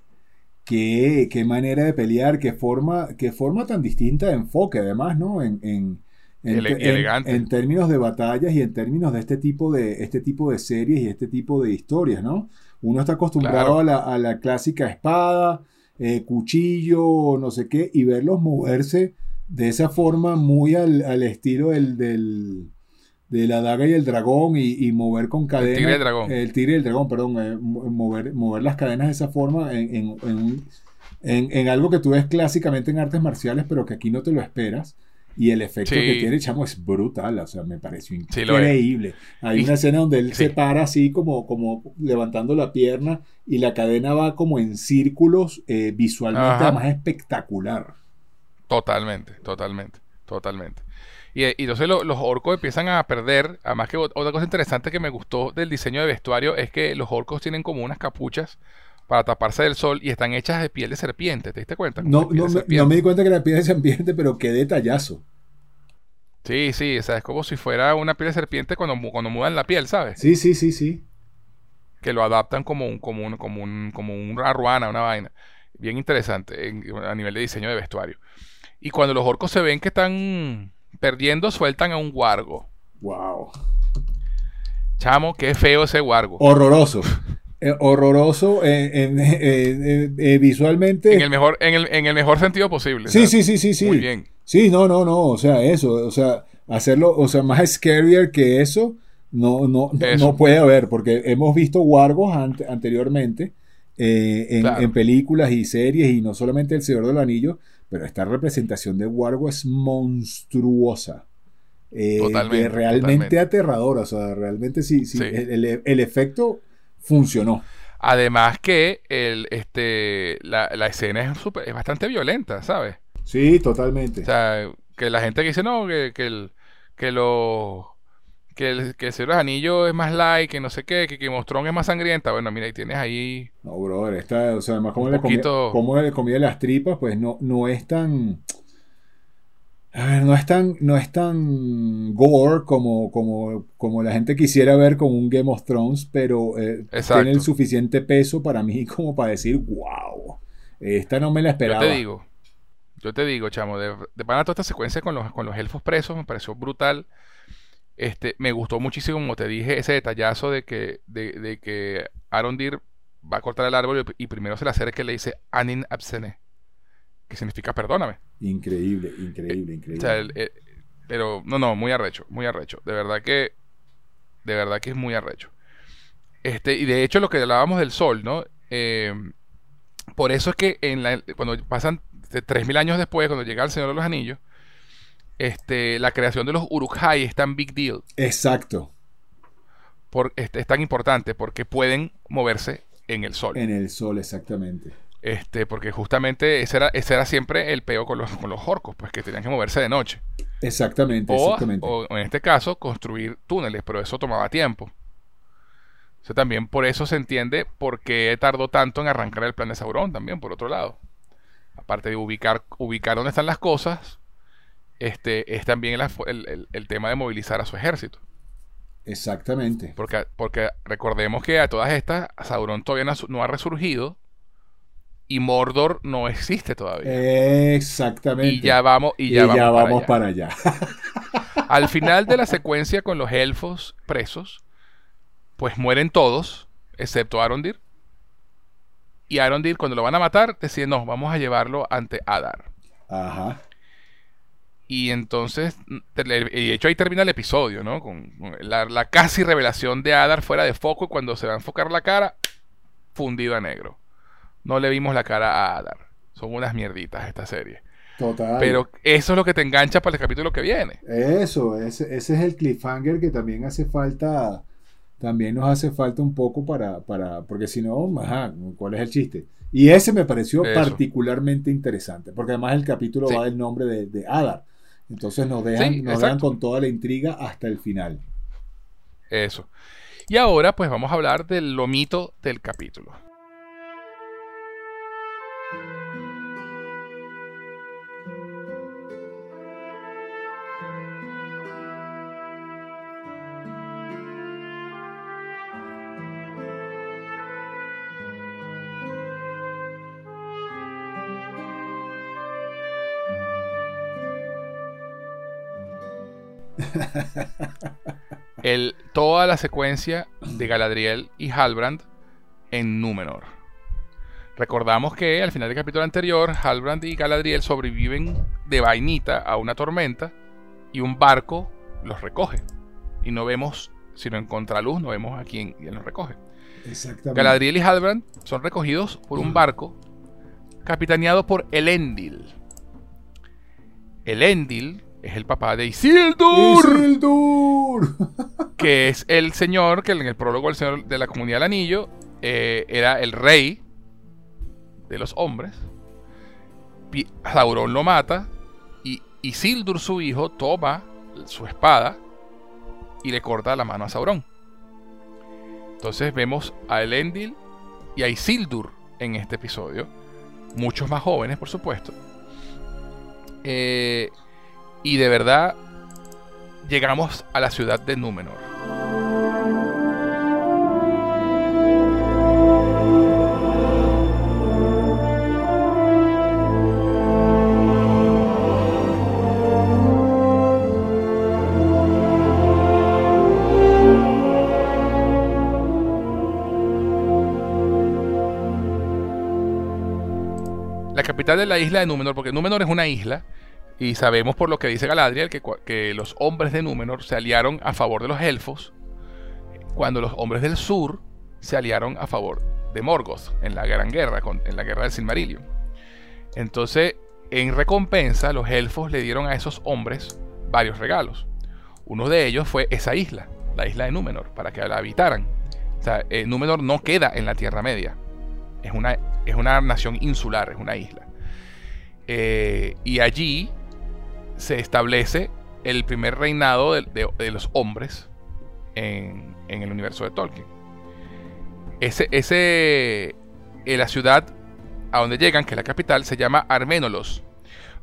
Qué, qué manera de pelear. Qué forma, qué forma tan distinta de enfoque, además, ¿no? En, en, en, Ele- te- y elegante. en- en términos de batallas y en términos de este tipo de, este tipo de series y este tipo de historias, ¿no? Uno está acostumbrado Claro. a, la, a la clásica espada, eh, cuchillo, no sé qué, y verlos moverse de esa forma muy al, al estilo del, del, de la daga y el dragón y, y mover con cadenas. tigre y el dragón. El tigre y el dragón, perdón. eh, mo- mover, mover las cadenas de esa forma en, en- en algo que tú ves clásicamente en artes marciales, pero que aquí no te lo esperas. Y el efecto Sí. que tiene, chamo, es brutal. O sea, me pareció Sí, increíble. Hay Y- una escena donde él sí. se para así como, como levantando la pierna y la cadena va como en círculos eh, visualmente, Ajá. además espectacular. Totalmente, totalmente, totalmente. Y, y entonces lo- los orcos empiezan a perder. Además que ot- otra cosa interesante que me gustó del diseño de vestuario es que los orcos tienen como unas capuchas para taparse del sol y están hechas de piel de serpiente. ¿Te diste cuenta? No, no, me- serpiente. no me di cuenta que era piel de serpiente, pero qué detallazo. Sí, sí, o sea, es como si fuera una piel de serpiente cuando, cuando mudan la piel, ¿sabes? Sí, sí, sí, sí. Que lo adaptan como un, como un, como un, como una ruana, una vaina. Bien interesante en- a nivel de diseño de vestuario. Y cuando los orcos se ven que están perdiendo, sueltan a un guargo. Wow. Chamo, qué feo ese guargo. Horroroso. [laughs] Eh, horroroso eh, en- [laughs] eh, visualmente. En el mejor, en el, en el mejor sentido posible. Sí, ¿sabes? sí, sí, sí, sí. Muy bien. Sí, no, no, no. O sea, eso. O sea, hacerlo, o sea, más scarier que eso, no, no, no, Eso. no puede haber, porque hemos visto wargos ante- anteriormente eh, en, Claro. en películas y series, y no solamente El Señor del Anillo, pero esta representación de wargo es monstruosa. Eh, Totalmente, realmente totalmente. aterradora. O sea, realmente sí, sí, Sí. El, el- el efecto funcionó. Además que el, este, la, la escena es, súper- es bastante violenta, ¿sabes? Sí, totalmente. O sea, que la gente que dice, no, que, que el, que lo, que el, que el Señor de los Anillos es más light, que no sé qué, que of Thrones es más sangrienta. Bueno, mira, ahí tienes ahí... No, brother, esta, o sea, además como Un le, comía, poquito- cómo le comía las tripas, pues no, no es tan. A ver, no es tan, no es tan gore como, como, como la gente quisiera ver con un Game of Thrones, pero eh, tiene el suficiente peso para mí [laughs] como para decir, wow, esta no me la Yo esperaba. te digo, yo te digo, chamo, de, de pana toda esta secuencia con los, con los elfos presos me pareció brutal. Este, me gustó muchísimo, como te dije, ese detallazo de que, de, de que Arondir va a cortar el árbol y, y primero se le acerca y le dice Anin Absene, que significa perdóname. Increíble, increíble, O increíble. sea, el- el- pero no, no, muy arrecho, muy arrecho. De verdad que, de verdad que es muy arrecho. Este, y de hecho lo que hablábamos del sol, ¿no? Eh, por eso es que en la- cuando pasan de 3.000 años después, cuando llega el Señor de los Anillos, este, la creación de los Uruk-hai es tan big deal, Exacto, por, este, es tan importante porque pueden moverse en el sol. en el sol, exactamente. Este, porque justamente ese era, ese era siempre el peo con los, con los orcos, pues que tenían que moverse de noche. Exactamente, O, exactamente. o en este caso, construir túneles, pero eso tomaba tiempo. O sea, también por eso se entiende por qué tardó tanto en arrancar el plan de Sauron, también, por otro lado. Aparte de ubicar, ubicar dónde están las cosas, este, es también el, el- el tema de movilizar a su ejército. Exactamente. Porque, porque recordemos que a todas estas, Sauron todavía no ha, su- no ha resurgido y Mordor no existe todavía. Exactamente. y ya vamos, y Y ya ya vamos, para allá. para allá. [laughs] Al final de la secuencia con los elfos presos, pues mueren todos, excepto Arondir. Y Arondil, cuando lo van a matar, decide, no, vamos a llevarlo ante Adar. Ajá. Y entonces, y de hecho ahí termina el episodio, ¿no? Con, la, casi revelación de Adar fuera de foco y cuando se va a enfocar la cara, fundido a negro. No le vimos la cara a Adar. Son unas mierditas esta serie. Total. Pero eso es lo que te engancha para el capítulo que viene. Eso, ese, ese es el cliffhanger que también hace falta, también nos hace falta un poco para, para porque si no, ajá, ¿cuál es el chiste? Y ese me pareció particularmente interesante, porque además el capítulo va del nombre de, de Adar. Entonces nos dejan, nos dejan con toda la intriga hasta el final. Eso. Y ahora pues vamos a hablar del lomito del capítulo. Toda la secuencia de Galadriel y Halbrand en Númenor. Recordamos que al final del capítulo anterior, Halbrand y Galadriel sobreviven de vainita a una tormenta y un barco los recoge. Y no vemos, sino en contraluz, no vemos a quién, los recoge. Galadriel y Halbrand son recogidos por un barco capitaneado por Elendil. Elendil es el papá de Isildur. Isildur. [laughs] que es el señor que en el prólogo del señor de la comunidad del anillo eh, era el rey de los hombres. Sauron lo mata y Isildur, su hijo, toma su espada y le corta la mano a Sauron. Entonces vemos a Elendil y a Isildur en este episodio. Muchos más jóvenes, por supuesto. Eh, y de verdad llegamos a la ciudad de Númenor. La capital de la isla de Númenor, porque Númenor es una isla, y sabemos por lo que dice Galadriel que, que, los hombres de Númenor se aliaron a favor de los elfos, cuando los hombres del sur se aliaron a favor de Morgoth en la Gran Guerra, en la Guerra del Silmarillion. Entonces, en recompensa, los elfos le dieron a esos hombres varios regalos. Uno de ellos fue esa isla, la isla de Númenor, para que la habitaran. Eh, Númenor no queda en la Tierra Media. Es una, es una nación insular, es una isla. Eh, y allí se establece el primer reinado de, los hombres en, el universo de Tolkien. Ese, ese, eh, la ciudad a donde llegan, que es la capital, se llama Arménolos.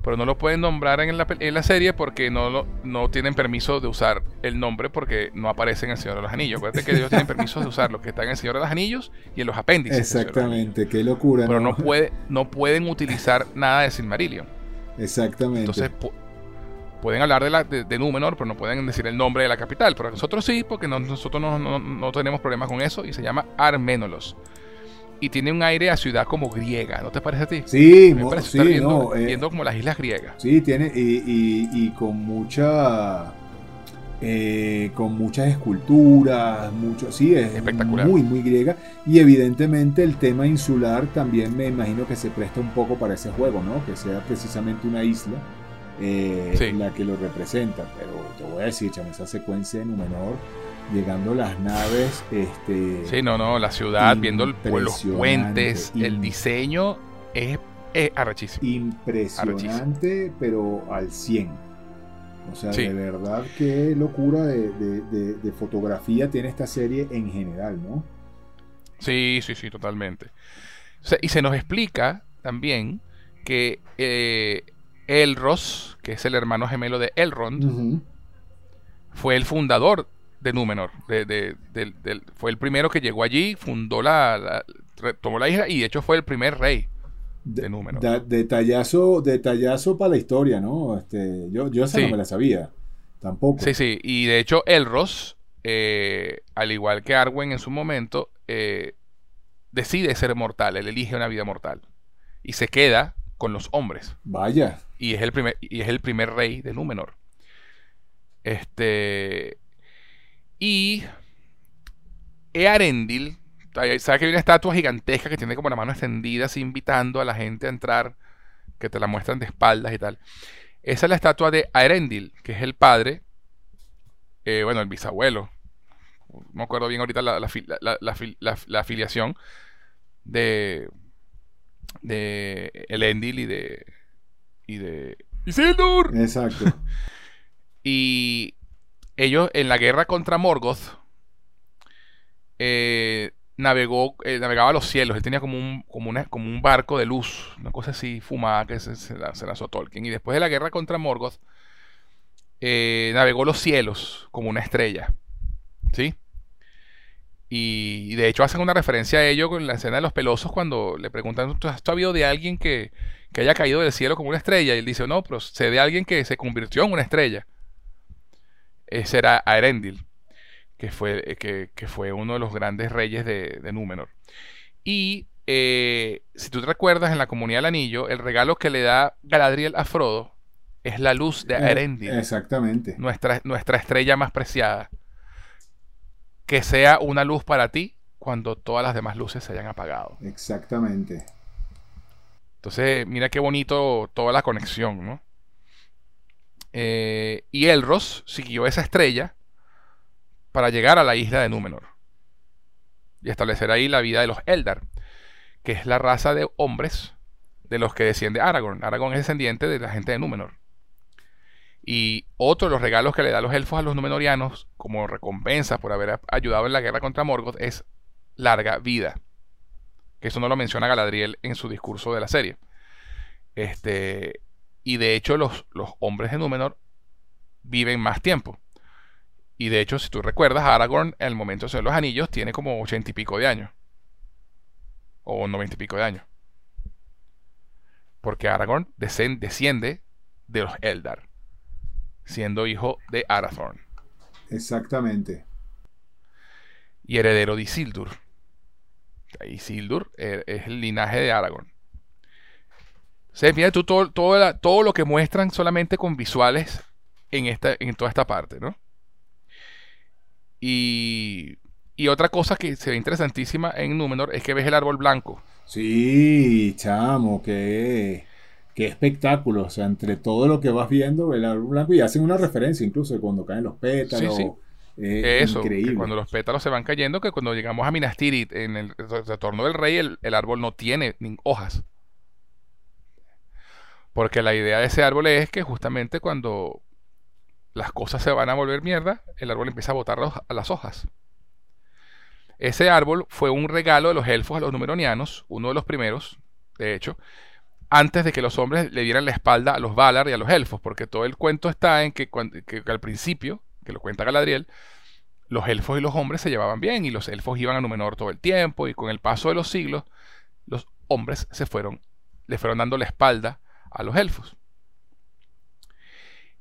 Pero no lo pueden nombrar en la, en la serie porque no, no tienen permiso de usar el nombre porque no aparece en El Señor de los Anillos. Acuérdate que ellos tienen permiso de usar lo que está en El Señor de los Anillos y en los apéndices. Exactamente, qué locura. Pero ¿no? puede, no pueden utilizar nada de Silmarillion. Exactamente. Entonces, pueden hablar de, la, de, Númenor, pero no pueden decir el nombre de la capital. Pero nosotros sí, porque nosotros no, tenemos problemas con eso. Y se llama Arménolos. Y tiene un aire a ciudad como griega, ¿no te parece a ti? Sí, sí viendo, eh, viendo, como las islas griegas. Sí, tiene, y, con mucha. Eh, con muchas esculturas, mucho, sí, es Espectacular. muy, muy griega. Y evidentemente el tema insular también me imagino que se presta un poco para ese juego, ¿no? Que sea precisamente una isla eh, la que lo representa. Pero te voy a decir, chamo, esa secuencia en Númenor, llegando las naves. Este, sí, no, no, la ciudad, viendo el, los puentes, el diseño es, arrechísimo. Impresionante, pero al 100. O sea, de verdad, qué locura de, fotografía tiene esta serie en general, ¿no? Sí, sí, sí, totalmente. y se nos explica también que eh, Elros, que es el hermano gemelo de Elrond, fue el fundador de Númenor. fue el primero que llegó allí, fundó la, tomó la isla y de hecho fue el primer rey de Númenor. detallazo, detallazo para la historia, ¿no? Este, yo yo esa no me la sabía, tampoco. Sí, sí, y de hecho Elros, eh, al igual que Arwen en su momento, eh, decide ser mortal, él elige una vida mortal. Y se queda con los hombres. Vaya. Y es el primer, y es el primer rey de Númenor. Este. Y. Earendil. ¿Sabes que hay una estatua gigantesca que tiene como la mano extendida, así invitando a la gente a entrar? Que te la muestran de espaldas y tal. Esa es la estatua de Aerendil, que es el padre. Eh, bueno, el bisabuelo. No me acuerdo bien ahorita la, la afiliación de. De Elendil y de. Y de. ¡Isildur! Exacto. [laughs] Y ellos en la guerra contra Morgoth eh, navegó, eh, navegaba a los cielos. Él tenía como un, como, como un barco de luz, una cosa así fumada que se, se, lanzó Tolkien. Y después de la guerra contra Morgoth, eh, navegó los cielos como una estrella. ¿Sí? Y, de hecho hacen una referencia a ello con la escena de los pelosos cuando le preguntan, ¿tú has sabido de alguien que, que haya caído del cielo como una estrella? Y él dice, no, pero sé de alguien que se convirtió en una estrella ese era Aerendil, que fue, que, fue uno de los grandes reyes de, Númenor. Y eh, si tú te recuerdas, en la comunidad del anillo, el regalo que le da Galadriel a Frodo es la luz de Aerendil. exactamente. Nuestra, nuestra estrella más preciada. Que sea una luz para ti cuando todas las demás luces se hayan apagado. Exactamente. Entonces, mira qué bonito toda la conexión, ¿no? Eh, y Elros siguió esa estrella para llegar a la isla de Númenor y establecer ahí la vida de los Eldar, que es la raza de hombres de los que desciende Aragorn. Aragorn es descendiente de la gente de Númenor. Y otro de los regalos que le da los elfos a los Númenorianos, como recompensa por haber ayudado en la guerra contra Morgoth, es larga vida. Que eso no lo menciona Galadriel en su discurso de la serie. Este, y de hecho los, los hombres de Númenor viven más tiempo. Y de hecho, si tú recuerdas, Aragorn en el momento de hacer los anillos tiene como ochenta y pico de años. O noventa y pico de años. Porque Aragorn desciende de los Eldar. Siendo hijo de Arathorn. Exactamente. Y heredero de Isildur. Isildur eh, es el linaje de Aragorn. Se mira tú todo, todo, todo, lo que muestran solamente con visuales en, esta, en toda esta parte, ¿no? Y, y otra cosa que se ve interesantísima en Númenor es que ves el árbol blanco. Sí, chamo, qué, qué espectáculo. O sea, entre todo lo que vas viendo, el árbol blanco, y hacen una referencia incluso de cuando caen los pétalos. Sí, sí. Eso, increíble. cuando los pétalos se van cayendo, que cuando llegamos a Minas Tirith, en el retorno del rey, el, el árbol no tiene ni hojas. Porque la idea de ese árbol es que justamente cuando las cosas se van a volver mierda, el árbol empieza a botar a las hojas. Ese árbol fue un regalo de los elfos a los numeronianos, uno de los primeros, de hecho, antes de que los hombres le dieran la espalda a los Valar y a los elfos, porque todo el cuento está en que, al principio, que lo cuenta Galadriel, los elfos y los hombres se llevaban bien y los elfos iban a Númenor todo el tiempo y con el paso de los siglos, los hombres se fueron, le fueron dando la espalda a los elfos.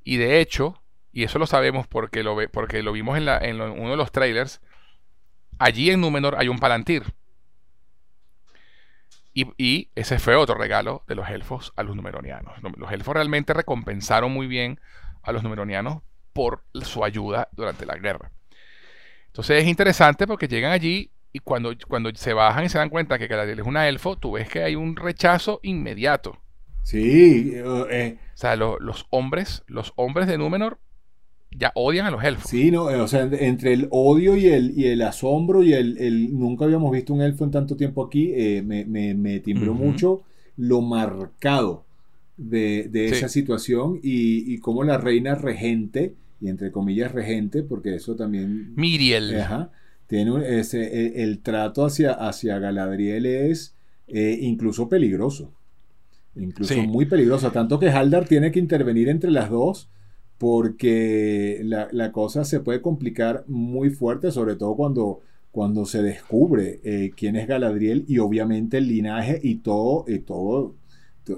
Y de hecho, y eso lo sabemos porque lo, porque lo vimos en, uno de los trailers, allí en Númenor hay un palantir. Y, ese fue otro regalo de los elfos a los numeronianos. Los elfos realmente recompensaron muy bien a los numeronianos por su ayuda durante la guerra. Entonces es interesante porque llegan allí y cuando, cuando se bajan y se dan cuenta que Galadriel es una elfo, tú ves que hay un rechazo inmediato. Sí. Eh, o sea, los hombres, los hombres de Númenor ya odian a los elfos. Sí, no, eh, o sea, entre el odio y el, y el asombro y el, Nunca habíamos visto un elfo en tanto tiempo aquí, eh, me, me, timbró mucho lo marcado de, esa situación y, y cómo la reina regente, y entre comillas regente, porque eso también... Miriel. tiene ese, el, trato hacia, hacia Galadriel es incluso peligroso. Incluso muy peligrosa. Tanto que Haldar tiene que intervenir entre las dos porque la, cosa se puede complicar muy fuerte, sobre todo cuando, cuando se descubre eh, quién es Galadriel y obviamente el linaje y todo, y todo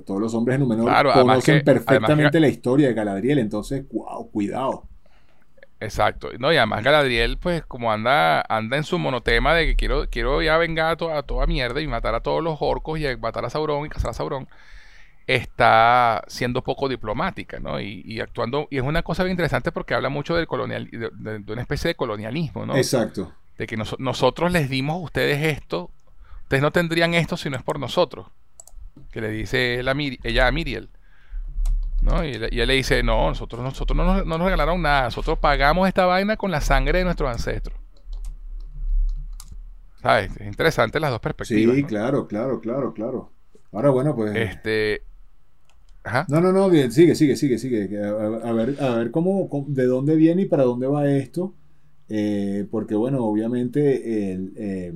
todos los hombres en Númenor conocen perfectamente la historia de Galadriel, entonces, wow, cuidado. Exacto. No, y además Galadriel, pues, como anda, anda en su monotema de que quiero, quiero ya vengar a, to- a toda mierda y matar a todos los orcos y matar a Sauron y cazar a Sauron, está siendo poco diplomática, ¿no? Y, y actuando, y es una cosa bien interesante porque habla mucho del colonial, de, de- de una especie de colonialismo, ¿no? Exacto. De que nos- nosotros les dimos a ustedes esto, ustedes no tendrían esto si no es por nosotros. Que le dice Mir- ella a Miriel. ¿no? Y, y él le dice, no, nosotros, nosotros no, nos, no nos regalaron nada, nosotros pagamos esta vaina con la sangre de nuestros ancestros. ¿Sabes? Es interesante las dos perspectivas. Sí, ¿no? claro, claro, claro, claro. Ahora, bueno, pues. Este. Ajá. No, no, no, bien, sigue, sigue, sigue, sigue. A, ver, a ver cómo, cómo- de dónde viene y para dónde va esto. Eh, porque, bueno, obviamente el, eh,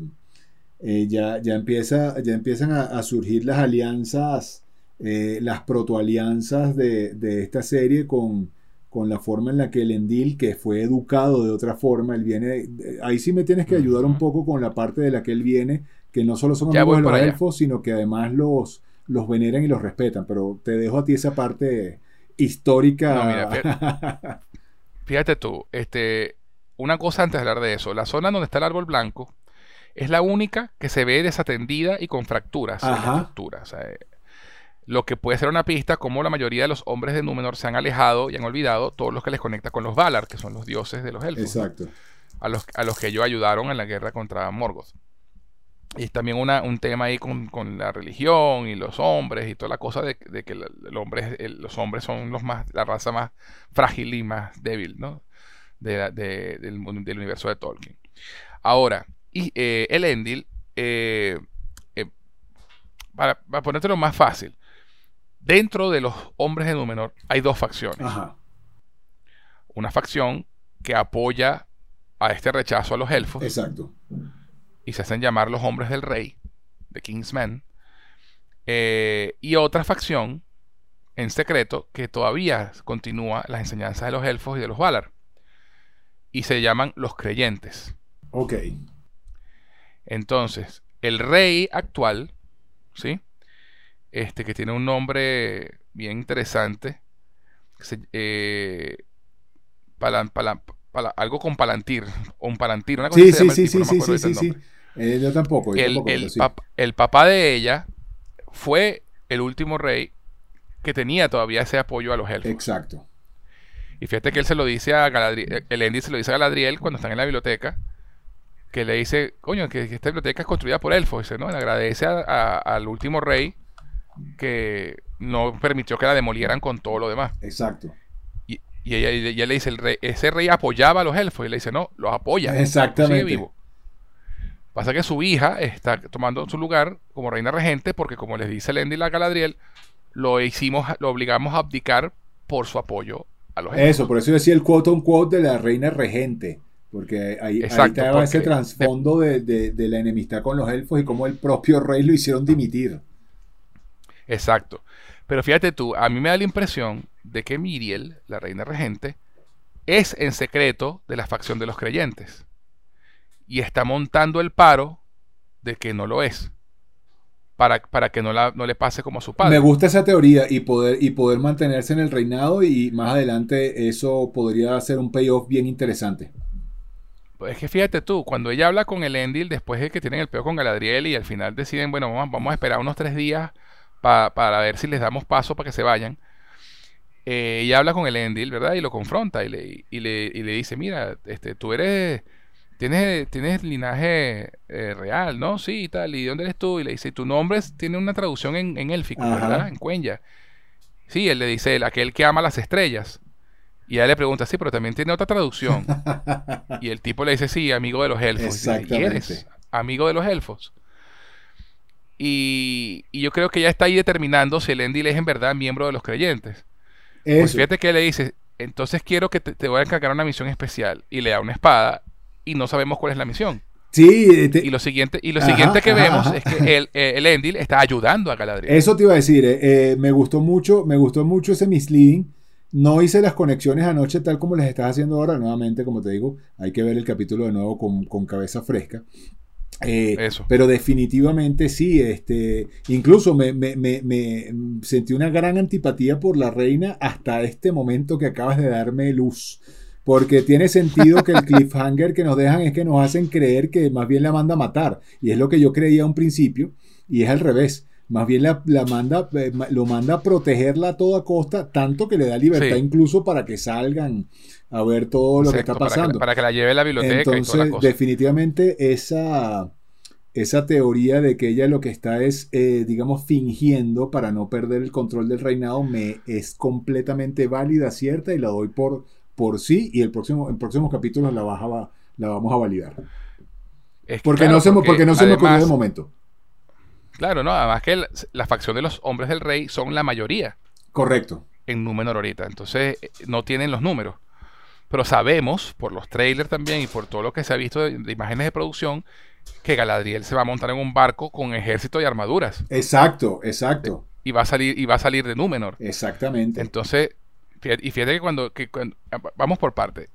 eh, ya, ya, empieza, ya empiezan a, a surgir las alianzas, eh, las protoalianzas de, de esta serie con, con la forma en la que el Endil, que fue educado de otra forma, él viene. ahí sí me tienes que ayudar un poco con la parte de la que él viene, que no solo son amigos de los elfos, sino que además los los veneran y los respetan, pero te dejo a ti esa parte histórica. No, mira, [laughs] Fíjate tú, este, una cosa antes de hablar de eso, la zona donde está el árbol blanco es la única que se ve desatendida y con fracturas en la Ajá. estructura. O sea, eh, lo que puede ser una pista como la mayoría de los hombres de Númenor se han alejado y han olvidado todos los que les conecta con los Valar, que son los dioses de los elfos, ¿no? Exacto. a los, a los que ellos ayudaron en la guerra contra Morgoth. Y es también una, un tema ahí con, con la religión y los hombres y toda la cosa de, de que el, el hombre, es- el- los hombres son los más, la raza más frágil y más débil, ¿no? De de- del universo de Tolkien. Ahora, y, eh, el Endil, eh, eh, para, para ponértelo más fácil, dentro de los hombres de Númenor hay dos facciones Ajá. una facción que apoya a este rechazo a los elfos Exacto. Y se hacen llamar los hombres del rey, de Kingsmen, eh, y otra facción en secreto que todavía continúa las enseñanzas de los elfos y de los Valar, y se llaman los creyentes. Ok. Entonces, el rey actual, ¿sí? Este que tiene un nombre bien interesante, se- eh, palan- palan- pala- algo con Palantir, o un Palantir, una cosa Sí, que se sí, llama el sí, tipo, sí, no sí. Eh, yo tampoco, yo El, tampoco, el pero sí. pap- el papá de ella fue el último rey que tenía todavía ese apoyo a los elfos. Exacto. Y fíjate que él se lo dice a Galadriel, el Endi se lo dice a Galadriel cuando están en la biblioteca, que le dice, coño, que, que esta biblioteca es construida por elfos, dice, ¿no? Le agradece a- a- al último rey que no permitió que la demolieran con todo lo demás. Exacto. Y, y ella, y ella le dice, el rey, ese rey apoyaba a los elfos, y le dice, no, los apoya. Exactamente. Sigue vivo. Pasa que su hija está tomando su lugar como reina regente porque como les dice Lendi a Galadriel, lo hicimos, lo obligamos a abdicar por su apoyo a los elfos. Eso, por eso decía el quote un quote de la reina regente. Porque ahí, ahí Exacto, estaba ese trasfondo de, de- de la enemistad con los elfos y cómo el propio rey lo hicieron dimitir. Exacto. Pero fíjate tú, a mí me da la impresión de que Miriel, la reina regente, es en secreto de la facción de los creyentes. Y está montando el paro de que no lo es. Para, para que no, la- no le pase como a su padre. Me gusta esa teoría y poder, y poder mantenerse en el reinado y más adelante eso podría ser un payoff bien interesante. Pues es que fíjate tú, cuando ella habla con el Endil, después de que tienen el peo con Galadriel y al final deciden, bueno, vamos, vamos a esperar unos tres días pa- para ver si les damos paso para que se vayan. eh, ella habla con el Endil, ¿verdad? Y lo confronta y le, y le, y le dice, mira, este, tú eres, tienes, tienes linaje eh, real, ¿no? Sí, y tal, ¿y dónde eres tú? Y le dice, tu nombre es- tiene una traducción en, en élfico, Ajá. ¿verdad? En cuenya. Sí, él le dice, el- aquel que ama las estrellas. Y ella le pregunta, sí, pero también tiene otra traducción. [laughs] Y el tipo le dice, sí, amigo de los elfos. Y dice, ¿Y Exactamente. eres amigo de los elfos? Y, y yo creo que ya está ahí determinando si el Endil es en verdad miembro de los creyentes. Pues fíjate que le dice, entonces quiero que te, te voy a encargar una misión especial. Y le da una espada y no sabemos cuál es la misión. Sí, eh, te- Y lo siguiente, y lo Ajá, siguiente que ajá, vemos ajá. es que el, eh, el Endil está ayudando a Galadriel. Eso te iba a decir, eh, eh, me gustó mucho, me gustó mucho ese misleading. No hice las conexiones anoche tal como les estás haciendo ahora. Nuevamente, como te digo, hay que ver el capítulo de nuevo con, con cabeza fresca. Eh, Eso. Pero definitivamente sí, este, incluso me, me- me- me sentí una gran antipatía por la reina hasta este momento que acabas de darme luz. Porque tiene sentido que el cliffhanger que nos dejan es que nos hacen creer que más bien la manda a matar. Y es lo que yo creía a un principio. Y es al revés. Más bien la, manda, eh, lo manda a protegerla a toda costa, tanto que le da libertad incluso para que salgan a ver todo lo que está pasando. Para que, la lleve a la biblioteca. Entonces, definitivamente esa, esa teoría de que ella lo que está es, eh, digamos, fingiendo para no perder el control del reinado, me es completamente válida, cierta, y la doy por, por sí, y el próximo, en próximos capítulos la, la vamos a validar. porque, no se, porque, no se me ocurrió de momento. Claro, no, además que la facción de los hombres del rey son la mayoría. Correcto. En número ahorita. Entonces, eh, no tienen los números. Pero sabemos, por los trailers también y por todo lo que se ha visto de, imágenes de producción, que Galadriel se va a montar en un barco con ejército y armaduras. Exacto, exacto. Y va a salir, y va a salir de Númenor. Exactamente. Entonces, y fíjate que cuando, vamos por parte.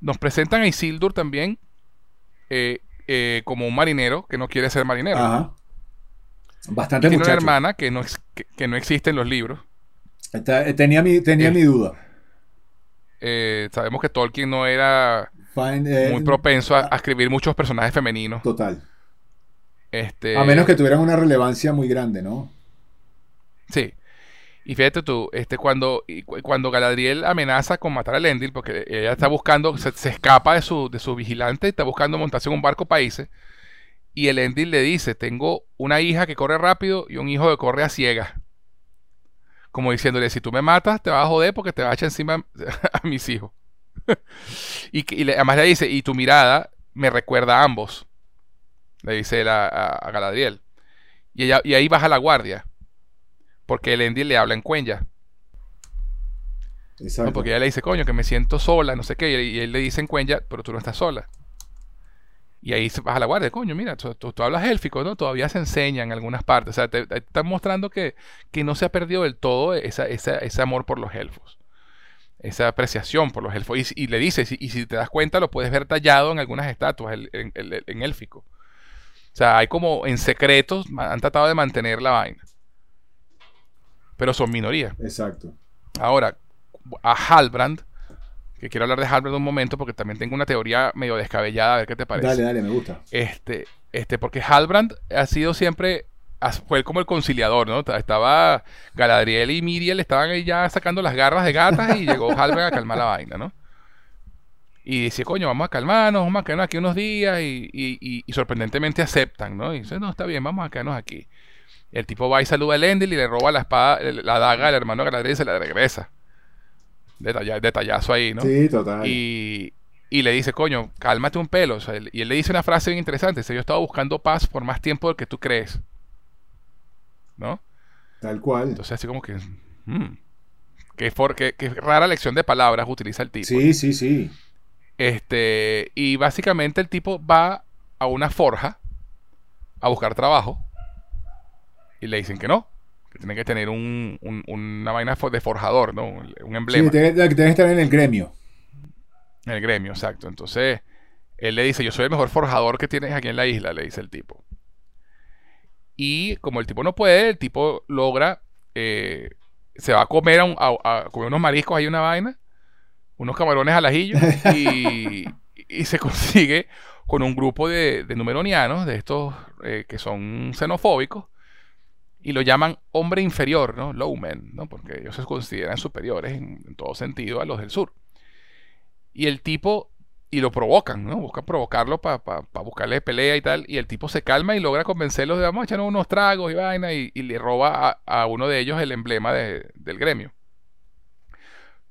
Nos presentan a Isildur también eh, eh, como un marinero que no quiere ser marinero. Ajá. Bastante Tiene una hermana que no, que, no existe en los libros. Eh, tenía mi, tenía mi duda. Sabemos que Tolkien no era muy propenso a, escribir muchos personajes femeninos. Total. Este, a menos que tuvieran una relevancia muy grande, ¿no? Sí. Y fíjate tú, este, cuando, cuando Galadriel amenaza con matar a Lendil, porque ella está buscando, se, escapa de su, de su vigilante y está buscando montarse en un barco países. Y el Endil le dice, tengo una hija que corre rápido y un hijo que corre a ciega. Como diciéndole, si tú me matas, te vas a joder porque te vas a echar encima [laughs] a mis hijos. [laughs] y, además le dice, y tu mirada me recuerda a ambos. Le dice a, Galadriel. Y, ella, y ahí baja la guardia. Porque el Endil le habla en cuenya. Exacto. porque ella le dice, coño, que me siento sola, no sé qué. Y él le dice en cuenya, pero tú no estás sola. Y ahí se baja la guardia, coño, mira, tú, hablas élfico, ¿no? Todavía se enseña en algunas partes. O sea, te, están mostrando que, no se ha perdido del todo esa, ese amor por los elfos. Esa apreciación por los elfos. Y, le dice, y, si te das cuenta, lo puedes ver tallado en algunas estatuas en, en, élfico. O sea, hay como en secretos, han tratado de mantener la vaina. Pero son minoría. Exacto. Ahora, a Halbrand que quiero hablar de Halbrand un momento porque también tengo una teoría medio descabellada, a ver qué te parece. Dale, dale, me gusta. Este, este, porque Halbrand ha sido siempre, fue como el conciliador, ¿no? Estaba Galadriel y Miriel estaban ahí ya sacando las garras de gatas y llegó Halbrand a calmar la vaina, ¿no? Y dice, coño, vamos a calmarnos, vamos a quedarnos aquí unos días y, y, sorprendentemente aceptan, ¿no? Y dice, no, está bien, vamos a quedarnos aquí. El tipo va y saluda a Elendil y le roba la espada, la daga al hermano de Galadriel y se la regresa detallazo ahí, ¿no? Sí, total. Y, le dice, coño, cálmate un pelo. y él le dice una frase bien interesante. Dice, yo he estado buscando paz por más tiempo del que tú crees. ¿No? Tal cual. Entonces así como que... Hmm, qué, rara lección de palabras utiliza el tipo. Sí, sí, sí. Este, y básicamente el tipo va a una forja a buscar trabajo y le dicen que no, que tiene que tener un, una vaina de forjador, ¿no? Un emblema. Sí, tiene, que estar en el gremio. En el gremio, exacto. Entonces, él le dice, yo soy el mejor forjador que tienes aquí en la isla, le dice el tipo. Y como el tipo no puede, el tipo logra, eh, se va a comer, a, comer unos mariscos, hay una vaina, unos camarones al ajillo, y, y se consigue con un grupo de, de numeronianos, de estos eh, que son xenofóbicos, y lo llaman hombre inferior, ¿no? Lowman, ¿no? Porque ellos se consideran superiores en, todo sentido a los del sur. Y el tipo, y lo provocan, ¿no? Buscan provocarlo para buscarle pelea y tal, y el tipo se calma y logra convencerlos de vamos a echarnos unos tragos y vaina, y, le roba a, uno de ellos el emblema del gremio.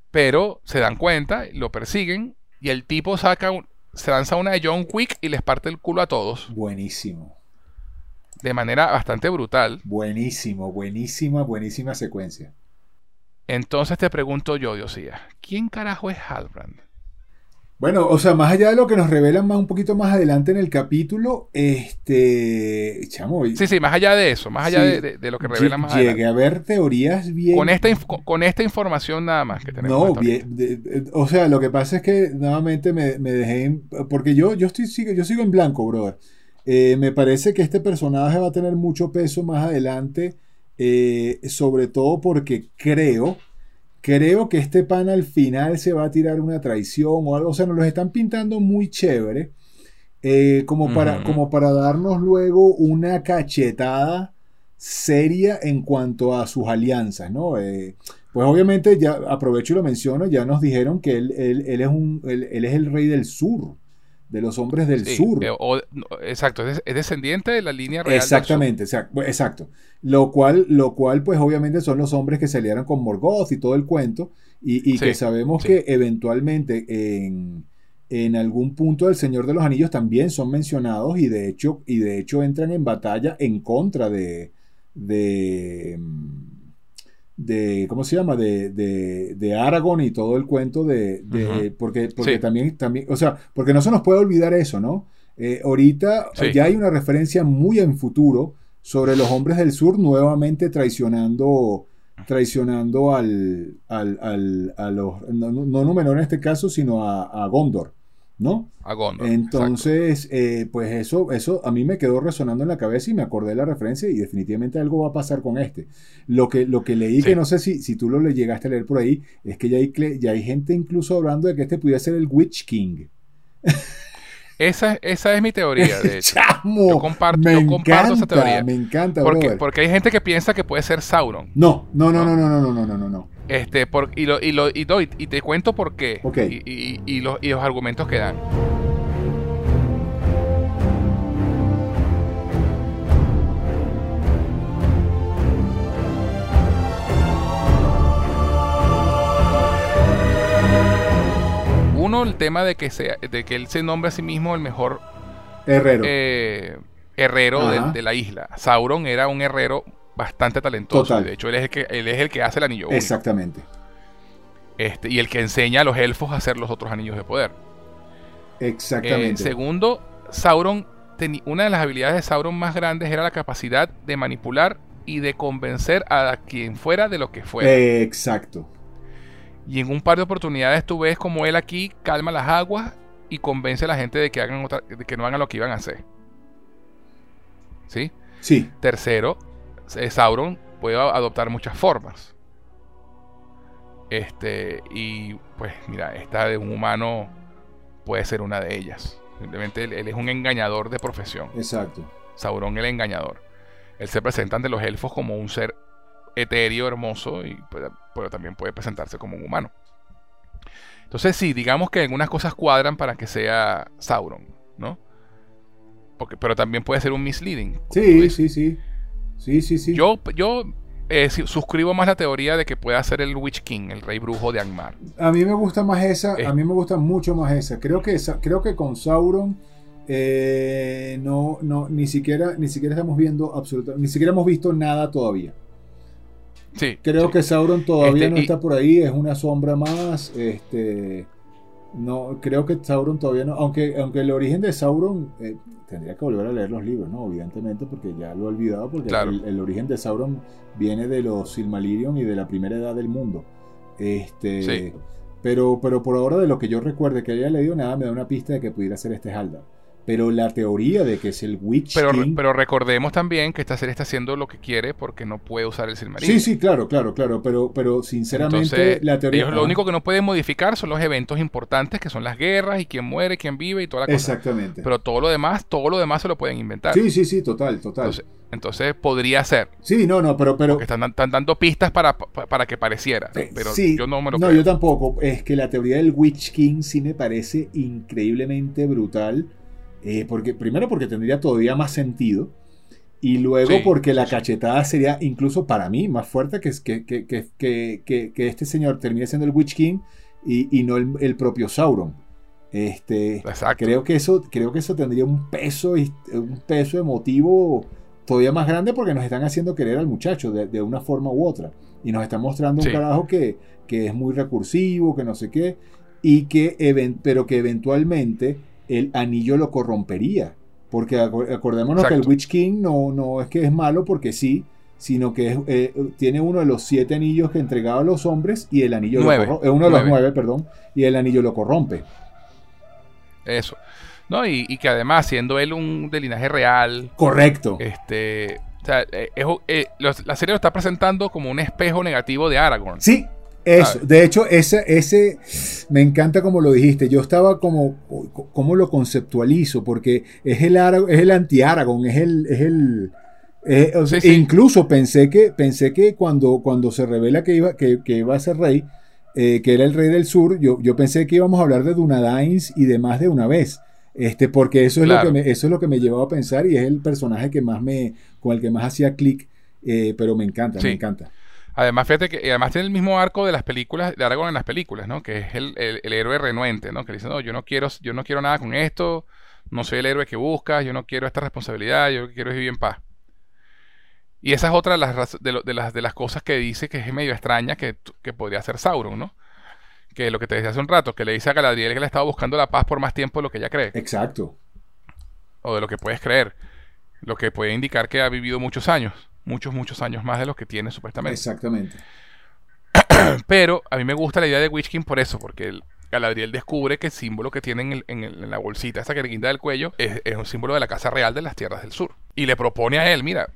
Pero se dan cuenta, lo persiguen, y el tipo saca se lanza una de John Wick y les parte el culo a todos. Buenísimo de manera bastante brutal. Buenísimo, buenísima, buenísima secuencia. Entonces te pregunto yo, Diosía, ¿quién carajo es Halbrand? Bueno, o sea, más allá de lo que nos revelan más un poquito más adelante en el capítulo, este, chamo, sí, sí, más allá de eso, más allá de, lo que revelan más adelante. Llegué a ver teorías bien. Con esta, con esta información nada más que tenemos. No, bien, o sea, lo que pasa es que nuevamente me, dejé, porque yo, yo estoy, yo sigo en blanco, brother. Eh, me parece que este personaje va a tener mucho peso más adelante, eh, sobre todo porque creo creo que este pan al final se va a tirar una traición o algo. O sea, nos lo están pintando muy chévere. eh, como, para, como para darnos luego una cachetada seria en cuanto a sus alianzas, ¿no? Pues obviamente, ya aprovecho y lo menciono, ya nos dijeron que él, él- él es, un, él, él es el rey del sur, de los hombres del Sí, sur. o- exacto, es, es descendiente de la línea real. Exactamente, exacto. Lo cual, lo cual, pues obviamente son los hombres que se aliaron con Morgoth y todo el cuento, y, y Sí, que sabemos sí. que eventualmente en, en algún punto del Señor de los Anillos también son mencionados y de hecho, y de hecho entran en batalla en contra de, de, de ¿cómo se llama? De, de, de Aragorn y todo el cuento de, porque, porque Sí. también, también, o sea, porque no se nos puede olvidar eso, ¿no? Eh, ahorita Sí. ya hay una referencia muy en futuro sobre los hombres del sur nuevamente traicionando traicionando al, al, al- a los no, no, no Númenor en este caso sino a, a Gondor ¿no? A Gondor. Entonces, eh, pues eso, eso a mí me quedó resonando en la cabeza y me acordé de la referencia y definitivamente algo va a pasar con este. Lo que, lo que leí, Sí. que no sé si, si tú lo le llegaste a leer por ahí, es que ya hay, ya hay gente incluso hablando de que este pudiera ser el Witch King. Esa, esa es mi teoría, de hecho. [laughs] ¡Chamo! Yo comparto- me yo comparto esa encanta, teoría. Me encanta, Porque, brother. porque hay gente que piensa que puede ser Sauron. No, no, no, no, no, no, no, no, no. Este, por, y, lo, y, lo, y, doy- y te cuento por qué. Y, y- y los, y los argumentos que dan. Uno, el tema de que, sea, de que él se nombre a sí mismo el mejor Herrero. eh, herrero de la isla. Sauron era un herrero bastante talentoso. Total. De hecho, él es el que, él es el que hace el anillo único. Exactamente. Este, y el que enseña a los elfos a hacer los otros anillos de poder. Eh, Exactamente. segundo, Sauron, una de las habilidades de Sauron más grandes era la capacidad de manipular y de convencer a quien fuera de lo que fuera. Exacto. Y en un par de oportunidades tú ves como él aquí calma las aguas y convence a la gente de que, hagan otra- de que no hagan lo que iban a hacer. ¿Sí? Sí. Tercero, Sauron puede adoptar muchas formas. Este, y pues mira, esta de un humano puede ser una de ellas. Simplemente él, él es un engañador de profesión. Exacto. Sauron el engañador. Él se presenta ante los elfos como un ser etéreo, hermoso, y, pues, pero también puede presentarse como un humano. Entonces sí, digamos que algunas cosas cuadran para que sea Sauron, ¿no? Porque, pero también puede ser un misleading. Sí, sí, sí. Sí, sí, sí. Yo, yo eh, suscribo más la teoría de que pueda ser el Witch King, el rey brujo de Angmar. A mí me gusta más esa, Eh. a mí me gusta mucho más esa. Creo que esa- creo que con Sauron eh, no, no, ni siquiera, ni siquiera estamos viendo absolutamente, ni siquiera hemos visto nada todavía. Sí. Creo sí. que Sauron todavía Este, no y- está por ahí, es una sombra más. Este, no, creo que Sauron todavía no, aunque, aunque el origen de Sauron eh, tendría que volver a leer los libros, ¿no? Evidentemente, porque ya lo he olvidado, porque Claro. el, el origen de Sauron viene de los Silmarillion y de la primera edad del mundo. Este, Sí. pero, pero por ahora de lo que yo recuerde que haya leído nada me da una pista de que pudiera ser este Haldar. Pero la teoría de que es el Witch Pero, King, pero recordemos también que esta serie está haciendo lo que quiere porque no puede usar el Silmarillion. Sí, sí, claro, claro, claro, pero, pero sinceramente Entonces, la teoría... ellos lo Ajá. único que no pueden modificar son los eventos importantes que son las guerras y quién muere, quién vive y toda la cosa. Exactamente. Pero todo lo demás, todo lo demás se lo pueden inventar. sí, sí, sí, total, total. Entonces, entonces podría ser. sí, no, no, pero... pero Porque están, están dando pistas para, pa- para que pareciera. eh, Pero sí, yo no me lo no, creo. yo tampoco. Es que la teoría del Witch King sí me parece increíblemente brutal. Eh, porque, primero porque tendría todavía más sentido. Y luego Sí, porque la sí, sí. cachetada sería incluso para mí más fuerte que, que, que, que, que, que- que este señor termine siendo el Witch King y, y no el, el propio Sauron. Este, Exacto. creo que eso creo que eso tendría un peso un peso emotivo todavía más grande porque nos están haciendo querer al muchacho de, de una forma u otra y nos están mostrando un carajo que, que es muy recursivo que no sé qué y que pero que eventualmente el anillo lo corrompería porque aco- acordémonos que el. Witch King no, no es que es malo porque sí sino que es, eh, tiene uno de los siete anillos que entregaba a los hombres y el anillo lo Nueve. eh, uno de los Nueve. perdón y el anillo lo corrompe Eso. No, y, y que además, siendo él un de linaje real, correcto este. O sea, eh, es- eh, la serie lo está presentando como un espejo negativo de Aragorn. Sí, Eso, de hecho, ese, ese me encanta como lo dijiste. Yo estaba como, ¿cómo lo conceptualizo? Porque es el, es el anti-Aragon, es el, es el, Incluso pensé que, pensé que cuando, cuando se revela que iba, que, iba a ser rey, eh, que era el rey del sur, yo, yo pensé que íbamos a hablar de Dunadains y de más de una vez. Este, porque eso es, lo que me, eso es lo que me llevaba a pensar y es el personaje que más me, con el que más hacía clic, eh, pero me encanta, me encanta. Además, fíjate que además tiene el mismo arco de las películas, de Aragorn en las películas, ¿no? Que es el, el, héroe renuente, ¿no? Que dice, no, yo no quiero, yo no quiero nada con esto, no soy el héroe que buscas, yo no quiero esta responsabilidad, yo lo que quiero es vivir en paz. Y esa es otra de las, de, las, de las cosas que dice que es medio extraña que, que podría ser Sauron, ¿no? Que lo que te decía hace un rato, que le dice a Galadriel que le estaba buscando la paz por más tiempo de lo que ella cree. Exacto. O de lo que puedes creer. Lo que puede indicar que ha vivido muchos años muchos, muchos años más de los que tiene supuestamente. Exactamente. [clears throat] Pero a mí me gusta la idea de Witch King por eso, porque el, Galadriel descubre que el símbolo que tiene en, la bolsita, esa que le guinda del cuello, es, un símbolo de la Casa Real de las Tierras del Sur. Y le propone a él, mira,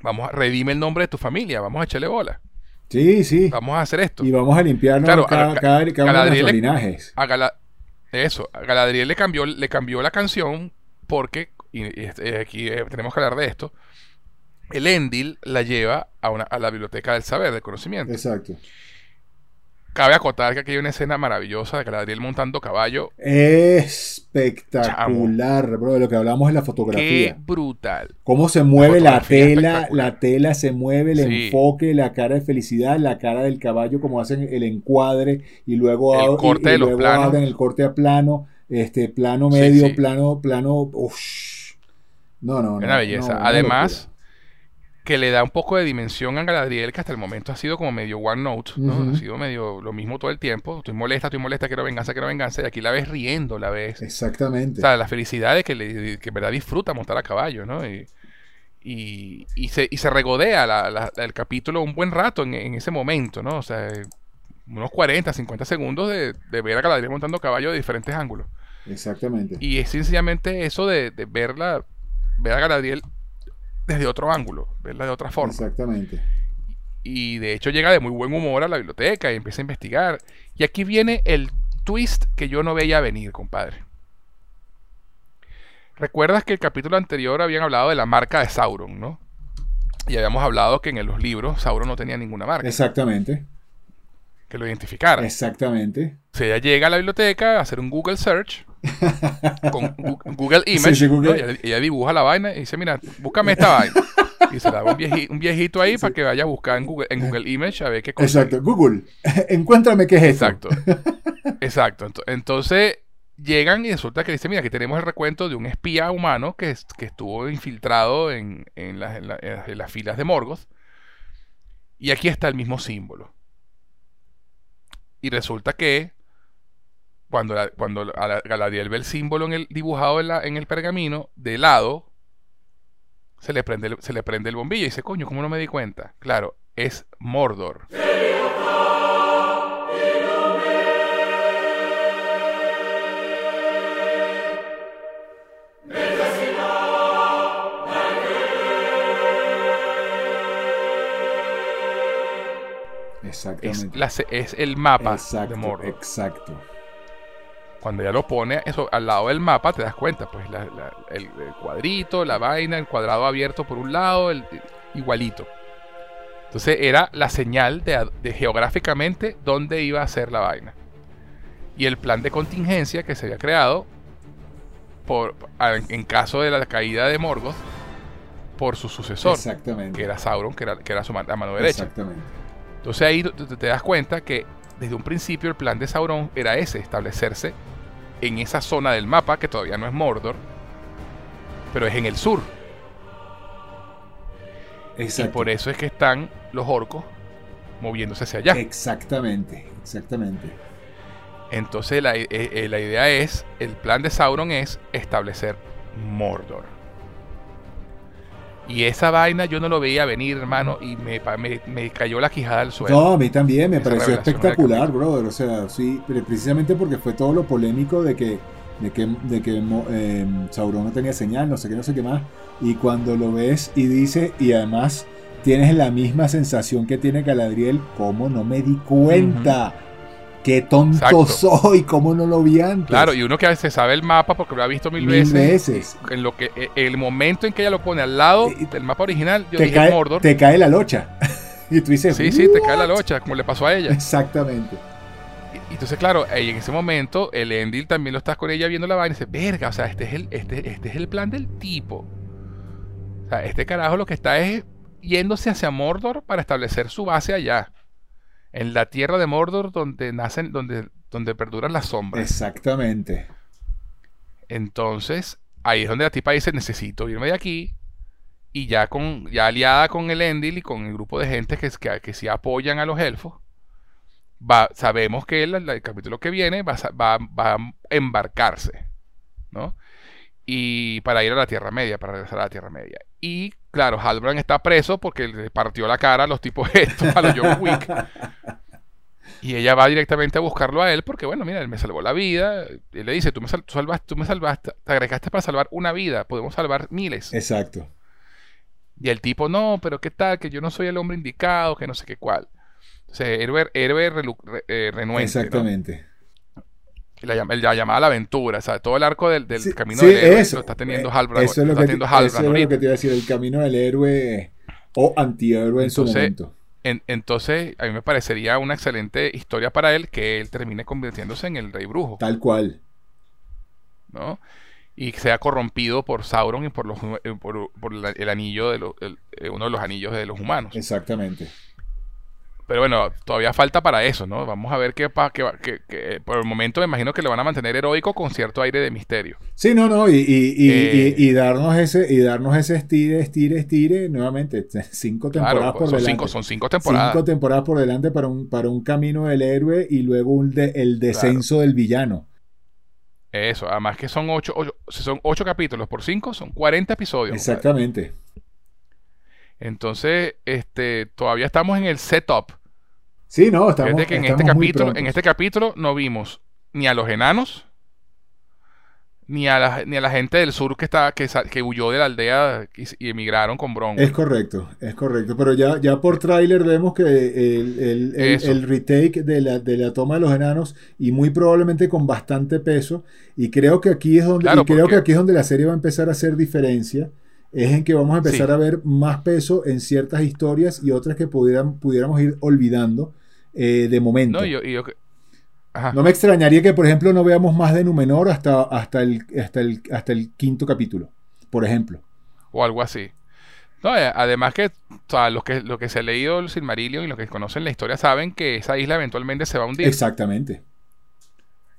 vamos a redime el nombre de tu familia, vamos a echarle bola. Sí, sí. Vamos a hacer esto. Y vamos a limpiarnos cada, cada, uno de los linajes. eso, a Galadriel le cambió, le cambió la canción porque, y, aquí eh, tenemos que hablar de esto, el Endil la lleva a, una, a la biblioteca del saber, del conocimiento. Exacto. Cabe acotar que aquí hay una escena maravillosa de Galadriel montando caballo. Espectacular, bro, de lo que hablamos en la fotografía. Qué brutal. Cómo se mueve la, tela, la tela se mueve, el enfoque, la cara de felicidad, la cara del caballo, como hacen el encuadre y luego, el corte de los planos. el corte a plano, este plano medio, plano, plano. No, no, no. Una belleza. Además que le da un poco de dimensión a Galadriel, que hasta el momento ha sido como medio one note, ¿no? Ha sido medio lo mismo todo el tiempo. Estoy molesta, estoy molesta, quiero venganza, quiero venganza. Y aquí la ves riendo, la ves. Exactamente. O sea, la felicidad de que, le, que en verdad disfruta montar a caballo, ¿no? Y, y, se, y se regodea el capítulo un buen rato en, ese momento, ¿no? O sea, unos 40, 50 segundos de, ver a Galadriel montando a caballo de diferentes ángulos. Exactamente. Y es sencillamente eso de, de verla, ver a Galadriel desde otro ángulo, verla de otra forma. Exactamente. Y de hecho llega de muy buen humor a la biblioteca y empieza a investigar. Y aquí viene el twist que yo no veía venir, compadre. ¿Recuerdas que el capítulo anterior habían hablado de la marca de Sauron, no? Y habíamos hablado que en los libros Sauron no tenía ninguna marca. Exactamente. Que lo identificara. Exactamente. O sea, ella llega a la biblioteca a hacer un Google Search [laughs] con Google Image. Ella, dibuja la vaina y dice, mira, búscame esta vaina. Y se da un, viejito, un viejito ahí para que vaya a buscar en Google, en Google Image a ver qué cosa. Exacto, Google, [laughs] encuéntrame qué es esto. Exacto. Exacto. Entonces llegan y resulta que dice, mira, aquí tenemos el recuento de un espía humano que, que estuvo infiltrado en, en, las filas de Morgoth. Y aquí está el mismo símbolo. Y resulta que cuando, cuando Galadriel ve el símbolo en el, dibujado en, el pergamino, de lado, se le, prende el, se le prende el bombillo y dice, coño, ¿cómo no me di cuenta? Claro, es Mordor. Exactamente. Es, el mapa de Mordor. Exacto. Cuando ya lo pone eso al lado del mapa, te das cuenta, pues el, cuadrito, la vaina, el cuadrado abierto por un lado, el, igualito. Entonces era la señal de, geográficamente dónde iba a ser la vaina. Y el plan de contingencia que se había creado por, en caso de la caída de Morgoth por su sucesor, que era Sauron, que era, que era su mano derecha. Exactamente. Entonces ahí te das cuenta que desde un principio el plan de Sauron era ese, establecerse en esa zona del mapa, que todavía no es Mordor, pero es en el sur. Y por eso es que están los orcos moviéndose hacia allá. Exactamente, exactamente. Entonces la, eh, eh, la idea es, el plan de Sauron es establecer Mordor. Y esa vaina yo no lo veía venir, hermano, y me, me, cayó la quijada al suelo. No, a mí también, me pareció espectacular, brother. O sea, sí, precisamente porque fue todo lo polémico de que, de que, de que em, Sauron no tenía señal, no sé qué, no sé qué más. Y cuando lo ves y dice, y además tienes la misma sensación que tiene Galadriel. ¿Cómo no me di cuenta? Qué tonto soy, cómo no lo vi antes. Claro, y uno que a veces sabe el mapa porque lo ha visto mil, mil veces. En lo que e, el momento en que ella lo pone al lado del mapa original, yo te dije cae, Mordor. Te cae la locha. [laughs] y tú dices, Sí, sí, te cae la locha, como le pasó a ella. Exactamente. Y, entonces, claro, en ese momento, el Endil también lo estás con ella viendo la vaina y dice, verga, o sea, este es el, este, este es el plan del tipo. O sea, este carajo lo que está es yéndose hacia Mordor para establecer su base allá en la tierra de Mordor donde nacen, donde, donde perduran las sombras. Exactamente. Entonces, ahí es donde la tipa dice, necesito irme de aquí. Y ya con, ya aliada con el Endil y con el grupo de gente que, que, que sí apoyan a los elfos, va, sabemos que el, el capítulo que viene va, va, va, a embarcarse, ¿no? Y para ir a la Tierra Media, para regresar a la Tierra Media. Y claro, Halbrand está preso porque le partió la cara a los tipos [laughs] estos, a los John Wick. [laughs] Y ella va directamente a buscarlo a él porque, bueno, mira, él me salvó la vida. Él le dice, tú me, sal tú salvaste, tú me salvaste, te agregaste para salvar una vida, podemos salvar miles. Exacto. Y el tipo, no, pero qué tal, que yo no soy el hombre indicado, que no sé qué cuál. O sea, héroe, héroe re, eh, renuente. Exactamente. ¿no? La, la, llamada a la aventura, o sea, todo el arco del, del sí, camino sí, del héroe eso, lo está teniendo eh, Halbrand. Eso es lo, que, te, eso es lo que te iba a decir, el camino del héroe o antihéroe en su momento. En, entonces, a mí me parecería una excelente historia para él que él termine convirtiéndose en el rey brujo. Tal cual. ¿No? Y sea corrompido por Sauron y por, los, por, por la, el anillo de los, el, uno de los anillos de los humanos. Exactamente. Pero bueno, todavía falta para eso, ¿no? Vamos a ver qué pasa. Por el momento me imagino que lo van a mantener heroico con cierto aire de misterio. Sí, no, no, y, y, y, eh, y darnos ese y darnos ese estire, estire, estire, nuevamente, cinco temporadas claro, por son delante. Cinco, son cinco temporadas. Cinco temporadas por delante para un, para un camino del héroe y luego un de, el descenso claro. del villano. Eso, además que son ocho, ocho, son ocho capítulos por cinco, son 40 episodios. Exactamente. Entonces, este, todavía estamos en el setup. Sí, no, estamos, que en estamos este capítulo, en este capítulo no vimos ni a los enanos, ni a la, ni a la gente del sur que está, que, que huyó de la aldea y, y emigraron con Bronco. Es correcto, es correcto. Pero ya, ya por tráiler vemos que el, el, el, el, retake de la, de la toma de los enanos, y muy probablemente con bastante peso, y creo que aquí es donde, claro, y creo porque... que aquí es donde la serie va a empezar a hacer diferencia. Es en que vamos a empezar sí. a ver más peso en ciertas historias y otras que pudieran, pudiéramos ir olvidando eh, de momento. No, yo, yo, no, me extrañaría que, por ejemplo, no veamos más de Númenor hasta, hasta, el, hasta, el, hasta el quinto capítulo, por ejemplo. O algo así. No, eh, además que, o sea, los que los que se ha leído el Silmarillion y los que conocen la historia saben que esa isla eventualmente se va a hundir. Exactamente.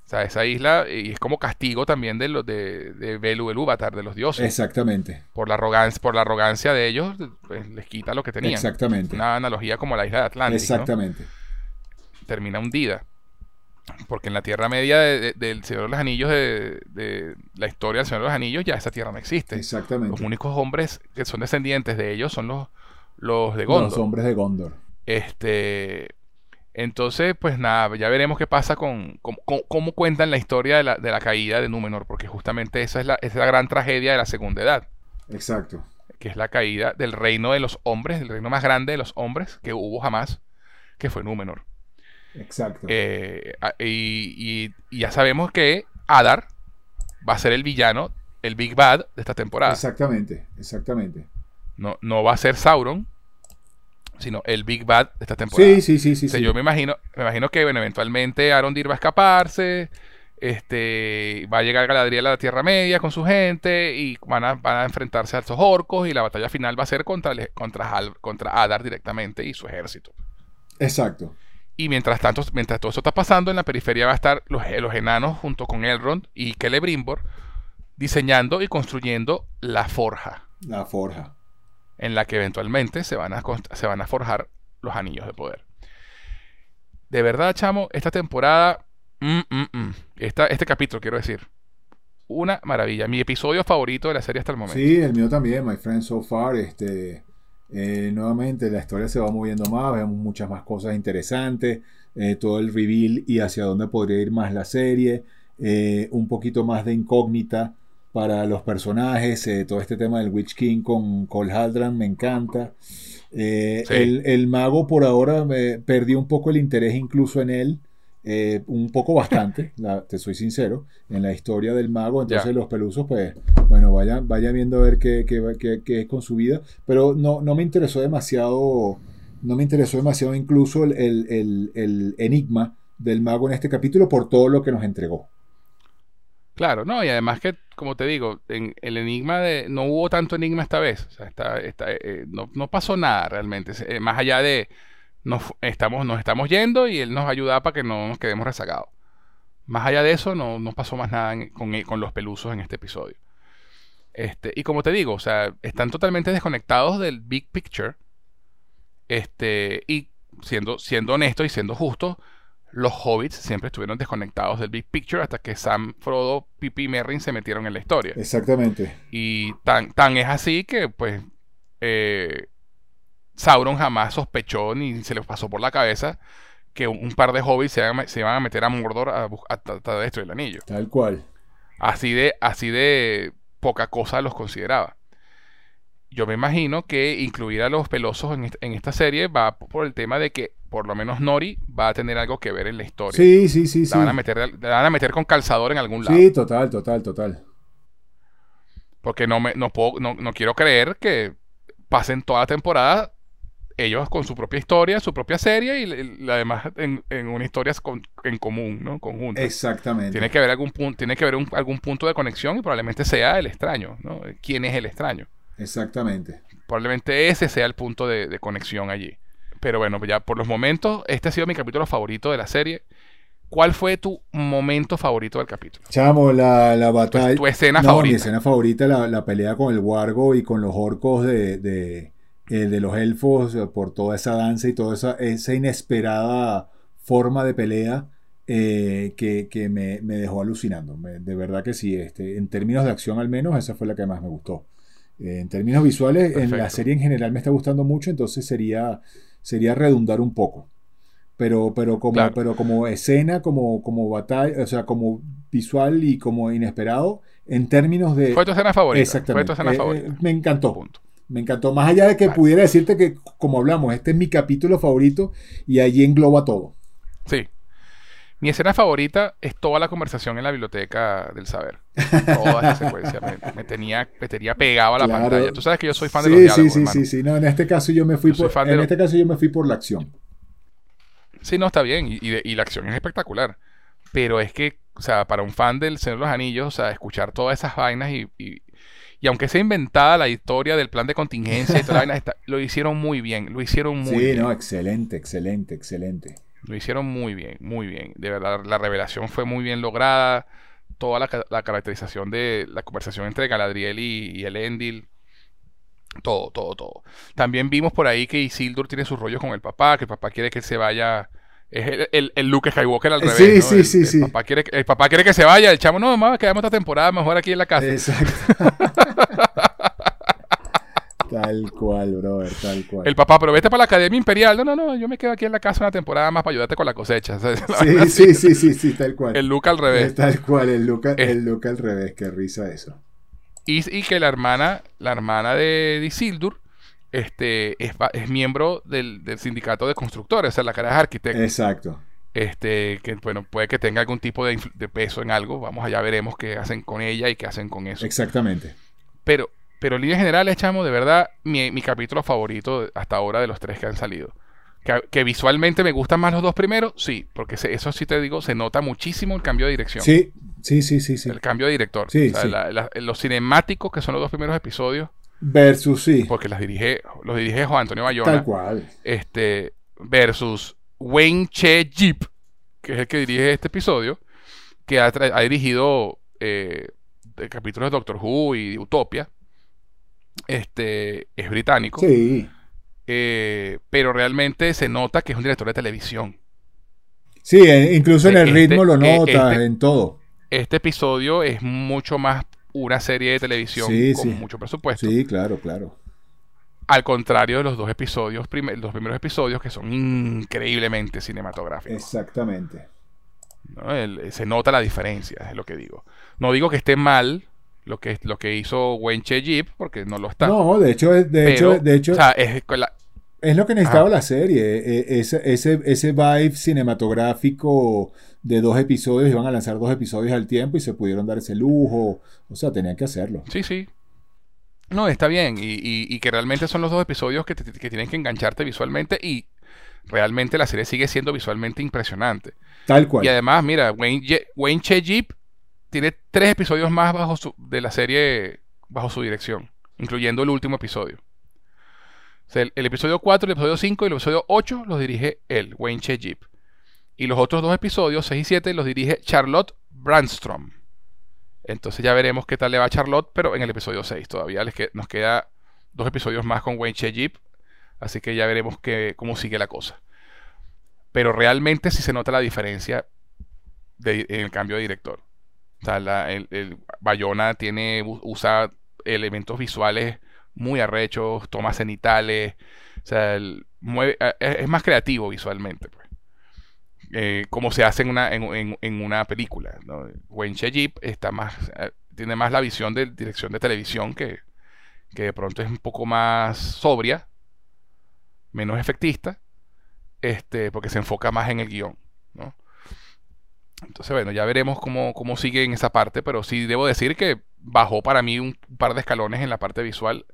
O sea, esa isla y es como castigo también de los de, de Belu Elúvatar, de los dioses. Exactamente. Por la arrogancia, por la arrogancia de ellos, pues, les quita lo que tenían. Exactamente. Una analogía como la isla de Atlantis. Exactamente. ¿no? Termina hundida. Porque en la Tierra Media de, de, del Señor de los Anillos, de, de, la historia del Señor de los Anillos, ya esa tierra no existe. Exactamente. Los únicos hombres que son descendientes de ellos son los, los de Gondor. Los hombres de Gondor. Este. Entonces, pues nada, ya veremos qué pasa con, con, con cómo cuentan la historia de la, de la, caída de Númenor, porque justamente esa es la, es la gran tragedia de la Segunda Edad. Exacto. Que es la caída del reino de los hombres, el reino más grande de los hombres que hubo jamás, que fue Númenor. Exacto. Eh, y, y, y, ya sabemos que Adar va a ser el villano, el Big Bad de esta temporada. Exactamente, exactamente. No, no va a ser Sauron, sino el Big Bad de esta temporada. Sí, sí, sí, sí. O sea, sí. Yo me imagino, me imagino que bueno, eventualmente Arondir va a escaparse, este, va a llegar Galadriel a la Tierra Media con su gente y van a, van a enfrentarse a estos orcos y la batalla final va a ser contra, contra, contra Adar directamente y su ejército. Exacto. Y mientras tanto, mientras todo eso está pasando, en la periferia va a estar los, los enanos junto con Elrond y Celebrimbor diseñando y construyendo la forja. La forja. En la que eventualmente se van a, se van a forjar los anillos de poder. De verdad, chamo, esta temporada. Mm, mm, mm, esta, este capítulo, quiero decir. Una maravilla. Mi episodio favorito de la serie hasta el momento. Sí, el mío también, My Friend So Far. Este, eh, nuevamente la historia se va moviendo más, vemos muchas más cosas interesantes, eh, todo el reveal y hacia dónde podría ir más la serie, eh, un poquito más de incógnita para los personajes, todo este tema del Witch King con Cole Haldran me encanta. Sí. el, el mago por ahora me perdí un poco el interés incluso en él, eh, un poco bastante, la- te soy sincero, en la historia del mago. Entonces Ya. los pelusos, pues, bueno, vaya, vaya viendo a ver qué, qué, qué- qué es con su vida. Pero no, no me interesó demasiado, no me interesó demasiado incluso el, el- el- el enigma del mago en este capítulo por todo lo que nos entregó. Claro, no, y además que, como te digo, en el enigma de, no hubo tanto enigma esta vez, o sea, está, está, eh, no, no pasó nada realmente, eh, más allá de nos estamos, nos estamos yendo y él nos ayuda para que no nos quedemos rezagados. Más allá de eso, no, no pasó más nada en- con, con los pelusos en este episodio. Este, y como te digo, o sea, están totalmente desconectados del big picture. Este, y siendo, siendo honesto y siendo justo, los hobbits siempre estuvieron desconectados del big picture hasta que Sam, Frodo, Pipi y Merry se metieron en la historia. Exactamente. Y tan, tan es así que, pues, eh, Sauron jamás sospechó ni se le pasó por la cabeza que un, par de hobbits se iban, a- se iban a meter a Mordor a, tratar de destruir el anillo. Tal cual. Así de, así de poca cosa los consideraba. Yo me imagino que incluir a los pelosos en, est- en esta serie va por el tema de que por lo menos Nori va a tener algo que ver en la historia. Sí, sí, sí, sí. La van a meter, la van a meter con calzador en algún lado. Sí, total, total, total. Porque no me, no puedo, no, no quiero creer que pasen toda la temporada ellos con su propia historia, su propia serie y, además en, en una historia con- en común, ¿no? Conjunta. Exactamente. Tiene que haber algún punto, tiene que haber un- algún punto de conexión y probablemente sea el extraño, ¿no? ¿Quién es el extraño? Exactamente. Probablemente ese sea el punto de, de conexión allí. Pero bueno, ya por los momentos, este ha sido mi capítulo favorito de la serie. ¿Cuál fue tu momento favorito del capítulo? Chamo, la, la batalla. tu escena no, favorita. Mi escena favorita, la, la pelea con el Wargo y con los orcos de, de, eh, de los elfos eh, por toda esa danza y toda esa, esa inesperada forma de pelea eh, que, que me, me dejó alucinando. Me- de verdad que sí. Este, en términos de acción, al menos, esa fue la que más me gustó. Eh, en términos visuales, en la serie en general me está gustando mucho, entonces sería, sería redundar un poco. Pero, pero, como, Claro. pero como escena, como, como batalla, o sea, como visual y como inesperado, en términos de... ¿Fue tu escena favorita? Exactamente. ¿Fue tu escena Eh, favorita? me encantó. Punto. Me encantó. Más allá de que Vale. pudiera decirte que, como hablamos, este es mi capítulo favorito y allí engloba todo. Sí. Mi escena favorita es toda la conversación en la biblioteca del saber. [laughs] Toda esa secuencia. Me, me tenía, me tenía pegado a la Claro. pantalla. Tú sabes que yo soy fan sí, de los diálogos, sí, sí, hermano. sí, sí. No, en este caso yo me fui Yo por, en lo- este caso yo me fui por la acción. Sí, no, está bien. Y, y de- y la acción es espectacular. Pero es que, o sea, para un fan del Señor de los Anillos, o sea, escuchar todas esas vainas y, y, y aunque sea inventada la historia del plan de contingencia y toda la vaina, está- lo hicieron muy bien. Lo hicieron muy Sí, bien. no, excelente, excelente, excelente. Lo hicieron muy bien, muy bien. De verdad, la revelación fue muy bien lograda. Toda la, ca- la caracterización de la conversación entre Galadriel y, y Elendil. Todo, todo, todo. También vimos por ahí que Isildur tiene sus rollos con el papá, que el papá quiere que se vaya. Es el, el, el Luke Skywalker al Sí, revés. ¿no? sí, El- sí, el sí. Papá quiere, el papá quiere que se vaya. El chamo, no, mamá, quedamos esta temporada mejor aquí en la casa. Exacto. [laughs] tal cual, brother, tal cual. El papá, pero vete para la Academia Imperial. No, no, no, yo me quedo aquí en la casa una temporada más para ayudarte con la cosecha. [laughs] Sí, sí, sí, sí, sí, tal cual. El Luke al revés. Tal cual, el look, Es- el look al revés, qué risa eso. Y, y que la hermana, la hermana de Isildur, este, es, miembro del, del sindicato de constructores, o sea, la cara es arquitecto. Exacto. Este, que bueno, puede que tenga algún tipo de, de peso en algo. Vamos allá veremos qué hacen con ella y qué hacen con eso. Exactamente. Pero, pero en líneas generales, chamo, de verdad, mi, mi capítulo favorito hasta ahora de los tres que han salido. Que, que visualmente me gustan más los dos primeros, sí, porque se- eso sí te digo, se nota muchísimo el cambio de dirección. Sí, sí, sí, sí, sí. El cambio de director. Sí, O sea, sí. la- la- los cinemáticos, que son los dos primeros episodios, Versus sí. porque las dirige, los dirige Juan Antonio Bayona, Tal cual. este, versus Wayne Che Jeep, que es el que dirige este episodio, que ha, ha dirigido eh, capítulos de Doctor Who y Utopia. Este es británico, Sí. eh, pero realmente se nota que es un director de televisión. Sí, eh, incluso en el Este- ritmo lo eh, notas, este- en todo. Este episodio es mucho más una serie de televisión Sí, con sí. mucho presupuesto. Sí, claro, claro. Al contrario de los dos episodios, primer- los primeros episodios que son increíblemente cinematográficos. Exactamente. ¿no? El- se nota la diferencia, es lo que digo. No digo que esté mal, lo que, lo que hizo Wen Che Jeep, porque no lo está. No, de hecho, de Pero, hecho, de hecho, o sea, es, la- Es lo que necesitaba la serie, e- ese, ese, ese vibe cinematográfico de dos episodios, iban a lanzar dos episodios al tiempo y se pudieron dar ese lujo, o sea, tenían que hacerlo. Sí, sí. No, está bien. Y, y- y que realmente son los dos episodios que, te- que tienen que engancharte visualmente y realmente la serie sigue siendo visualmente impresionante. Tal cual. Y además, mira, Wayne, Ye- Wayne Che Jeep tiene tres episodios más bajo su- de la serie bajo su dirección, incluyendo el último episodio. O sea, el, el episodio 4, el episodio 5 y el episodio 8 los dirige él, Wayne Che Jeep. Y los otros dos episodios, 6 y 7, los dirige Charlotte Brandstrom. Entonces ya veremos qué tal le va Charlotte, pero en el episodio 6 todavía les que- nos queda dos episodios más con Wayne Che Jeep. Así que ya veremos cómo sigue la cosa. Pero realmente sí se nota la diferencia de- en el cambio de director. O sea, la- el, el Bayona tiene, usa elementos visuales muy arrechos, tomas cenitales. O sea, es, es más creativo visualmente. Eh, como se hace en una, en, en- una película. ¿no? Wayne está más, eh, tiene más la visión de dirección de televisión que, que de pronto es un poco más sobria, menos efectista, este, porque se enfoca más en el guion. Entonces, bueno, ya veremos cómo, cómo sigue en esa parte, pero sí debo decir que bajó para mí un par de escalones en la parte visual,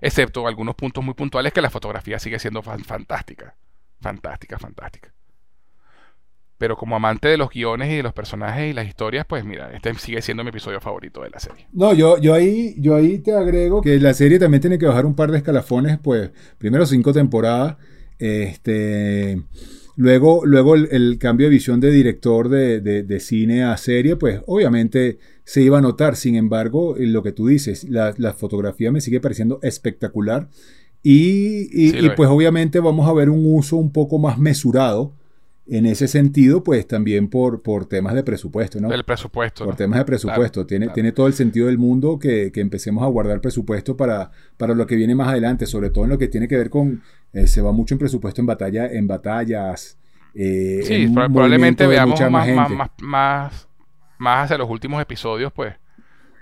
excepto algunos puntos muy puntuales que la fotografía sigue siendo fan- fantástica. Fantástica, fantástica. Pero como amante de los guiones y de los personajes y las historias, pues mira, este sigue siendo mi episodio favorito de la serie. No, yo, yo, ahí, yo ahí te agrego que la serie también tiene que bajar un par de escalafones, pues primero cinco temporadas, este, luego, luego el, el cambio de visión de director de, de- de cine a serie, pues obviamente se iba a notar, sin embargo, lo que tú dices, la, la fotografía me sigue pareciendo espectacular y, y- Sí, pues obviamente vamos a ver un uso un poco más mesurado en ese sentido, pues también por, por temas de presupuesto, ¿no? El presupuesto. Por ¿no? temas de presupuesto. Claro, tiene, claro. tiene todo el sentido del mundo que, que empecemos a guardar presupuesto para, para lo que viene más adelante, sobre todo en lo que tiene que ver con. eh, se va mucho en presupuesto en batalla, en batallas. eh, Sí, en probablemente veamos más, más, más, más, más hacia los últimos episodios, pues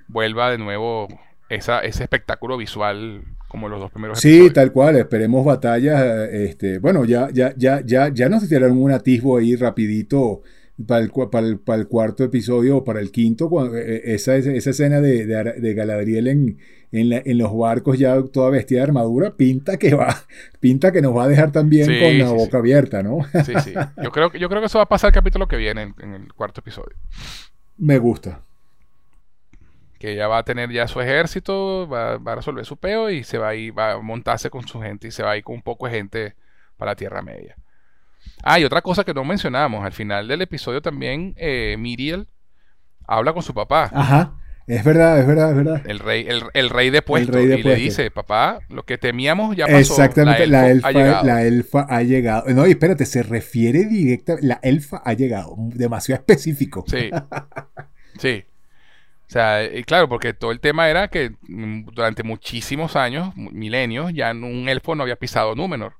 vuelva de nuevo esa, ese espectáculo visual como los dos primeros Sí, episodios. tal cual, esperemos batallas. eh, Este, bueno, ya, ya, ya, ya, ya nos tiraron un atisbo ahí rapidito para el, cua- para el, para el cuarto episodio o para el quinto, cuando, eh, esa, esa escena de, de, Ara- de Galadriel en, en, la- en los barcos ya toda vestida de armadura, pinta que va, pinta que nos va a dejar también Sí, con la sí, boca sí. abierta, ¿no? Sí, sí. Yo creo, que- yo creo que eso va a pasar el capítulo que viene, en, en el cuarto episodio. Me gusta. Que ella va a tener ya su ejército, va, va a resolver su peo y se va a ir, va a montarse con su gente y se va a ir con un poco de gente para la Tierra Media. Ah, y otra cosa que no mencionamos, al final del episodio también eh, Miriel habla con su papá. Ajá, es verdad, es verdad, es verdad. El rey, el, el rey de puesto. rey de y le dice, papá, lo que temíamos ya pasó. Exactamente, la elfa, ha llegado". la elfa ha llegado. No, y espérate, se refiere directa, la elfa ha llegado, demasiado específico. Sí. [laughs] Sí. O sea, y claro, porque todo el tema era que mm, durante muchísimos años, milenios, ya un elfo no había pisado Númenor.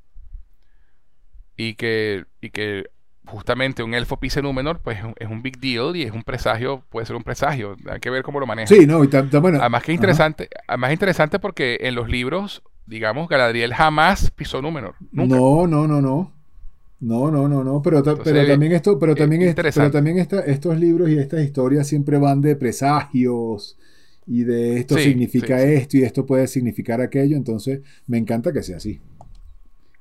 Y que, y que justamente un elfo pise Númenor, pues es un- big deal y es un presagio, puede ser un presagio. Hay que ver cómo lo maneja. Sí, no, y bueno. Además que es interesante, además es interesante porque en los libros, digamos, Galadriel jamás pisó Númenor. Nunca. No, no, no, no. No, no, no, no, pero, ta- Entonces, pero también esto, pero eh, también, es- pero también esta- estos libros y estas historias siempre van de presagios y de esto Sí, significa sí, esto y esto puede significar aquello, entonces me encanta que sea así.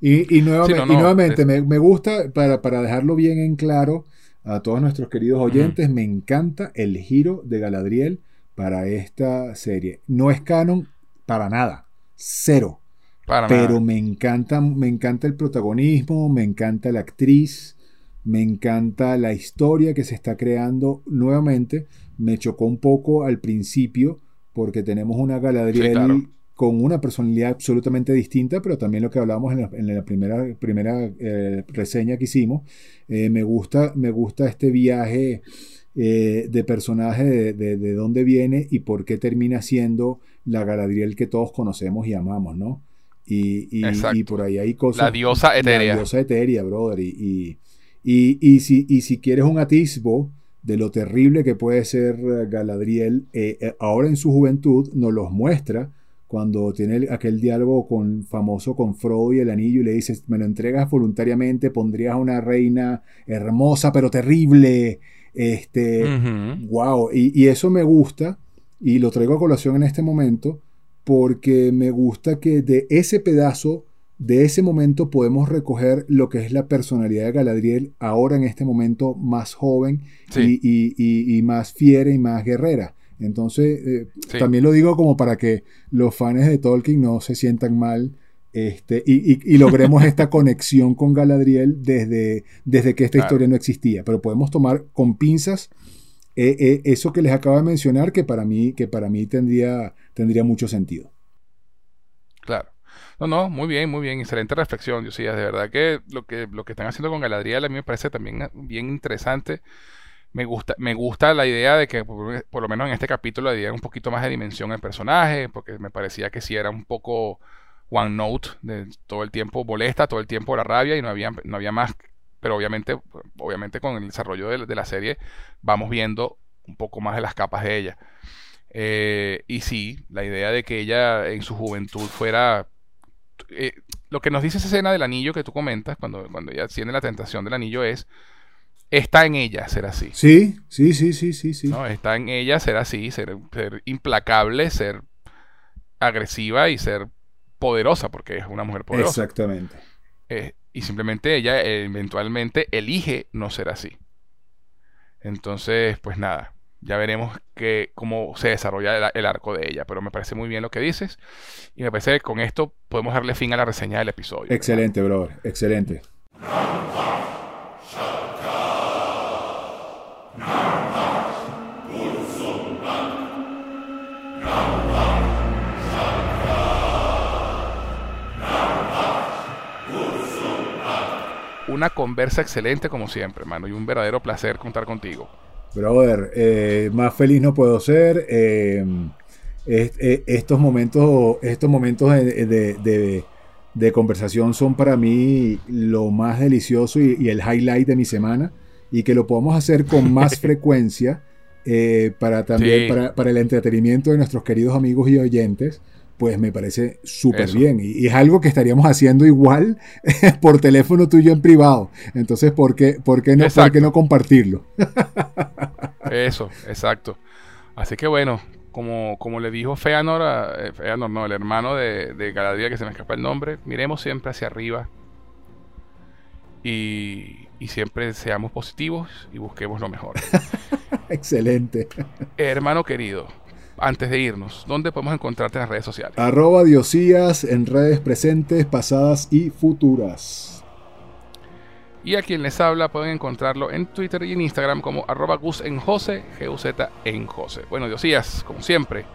Y, y nuevamente, Sí, no, y no, nuevamente es- me, me gusta, para, para dejarlo bien en claro a todos nuestros queridos oyentes, me encanta el giro de Galadriel para esta serie. No es canon para nada, cero. Para Pero nada. me encanta, me encanta el protagonismo, me encanta la actriz, me encanta la historia que se está creando nuevamente. Me chocó un poco al principio porque tenemos una Galadriel Sí, claro. con una personalidad absolutamente distinta, pero también lo que hablábamos en la, en la primera, primera eh, reseña que hicimos. Eh, me, gusta, me gusta este viaje eh, de personaje, de, de, de dónde viene y por qué termina siendo la Galadriel que todos conocemos y amamos, ¿no? Y, y, Exacto. y por ahí hay cosas. La diosa etérea. La diosa etérea, brother. Y, y, si, y si quieres un atisbo de lo terrible que puede ser eh, Galadriel, eh, eh, ahora en su juventud nos los muestra cuando tiene aquel diálogo con, famoso con Frodo y el anillo y le dice, me lo entregas voluntariamente, pondrías a una reina hermosa pero terrible. Este, wow, y, y eso me gusta y lo traigo a colación en este momento porque me gusta que de ese pedazo de ese momento podemos recoger lo que es la personalidad de Galadriel ahora en este momento más joven y, más fiera y más guerrera. Entonces, eh, también lo digo como para que los fans de Tolkien no se sientan mal este, y, logremos [laughs] esta conexión con Galadriel desde, desde que esta historia no existía. Pero podemos tomar con pinzas eh, eh, eso que les acabo de mencionar que para mí, que para mí tendría, tendría mucho sentido. Claro. No, no, muy bien, muy bien, excelente reflexión, Diosías. De verdad que lo que lo que están haciendo con Galadriel a mí me parece también bien interesante. Me gusta, me gusta la idea de que, por, lo menos en este capítulo, le dieran un poquito más de dimensión al personaje, porque me parecía que si era un poco one note, de todo el tiempo molesta, todo el tiempo la rabia y no había, no había más. Pero obviamente, obviamente con el desarrollo de, la serie vamos viendo un poco más de las capas de ella. Eh, y sí, la idea de que ella en su juventud fuera eh, lo que nos dice esa escena del anillo que tú comentas, cuando, cuando ella tiene la tentación del anillo, es está en ella ser así. Sí, sí, sí, sí, sí, sí. ¿no? Está en ella ser así, ser, ser implacable, ser agresiva y ser poderosa, porque es una mujer poderosa. Exactamente. Eh, y simplemente ella eventualmente elige no ser así. Entonces, pues nada, ya veremos que, cómo se desarrolla el, arco de ella, pero me parece muy bien lo que dices y me parece que con esto podemos darle fin a la reseña del episodio. Excelente, brother, excelente. Una conversa excelente como siempre, hermano, y un verdadero placer contar contigo. Brother, eh, más feliz no puedo ser. Eh, eh, estos momentos, estos momentos de, conversación son para mí lo más delicioso y, el highlight de mi semana. Y que lo podamos hacer con más [laughs] frecuencia para también para, el entretenimiento de nuestros queridos amigos y oyentes pues me parece súper bien. Y, es algo que estaríamos haciendo igual [laughs] por teléfono tuyo en privado. Entonces, ¿por qué, por qué, no, ¿por qué no compartirlo? [laughs] Eso, exacto. Así que bueno, como, como le dijo Feanor, eh, Feanor no, el hermano de, de Galadriel, que se me escapa el nombre, miremos siempre hacia arriba y, y siempre seamos positivos y busquemos lo mejor. [laughs] Excelente. hermano querido, antes de irnos, ¿dónde podemos encontrarte en las redes sociales? Arroba Diosías en redes presentes, pasadas y futuras. Y a quien les habla pueden encontrarlo en Twitter y en Instagram como arroba Gus en Jose, G-U-Z en Jose. Bueno, Diosías, como siempre,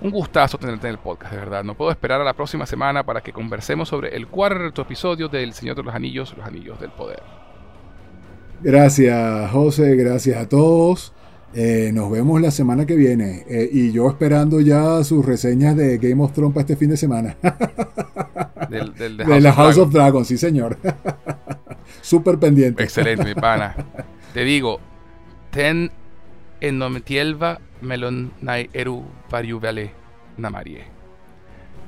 un gustazo tenerte en el podcast, de verdad. No puedo esperar a la próxima semana para que conversemos sobre el cuarto episodio del Señor de los Anillos, los Anillos del Poder. Gracias, José, gracias a todos. Eh, nos vemos la semana que viene. Eh, y yo esperando ya sus reseñas de Game of Thrones para este fin de semana. [laughs] de la House of Dragons, sí señor. [laughs] Súper pendiente. Excelente, mi [laughs] pana. Te digo, ten en nometielva melon nai eru variuvale namarie.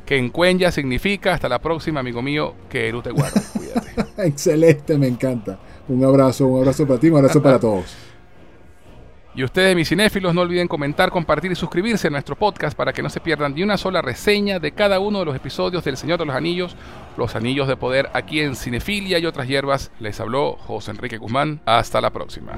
Que en Cuenya significa hasta la próxima, amigo mío, que Eru te guarde. [laughs] Cuídate. Excelente, me encanta. Un abrazo, un abrazo para ti, un abrazo para todos. Y ustedes, mis cinéfilos, no olviden comentar, compartir y suscribirse a nuestro podcast para que no se pierdan ni una sola reseña de cada uno de los episodios del Señor de los Anillos, Los Anillos de Poder, aquí en Cinefilia y otras hierbas. Les habló José Enrique Guzmán. Hasta la próxima.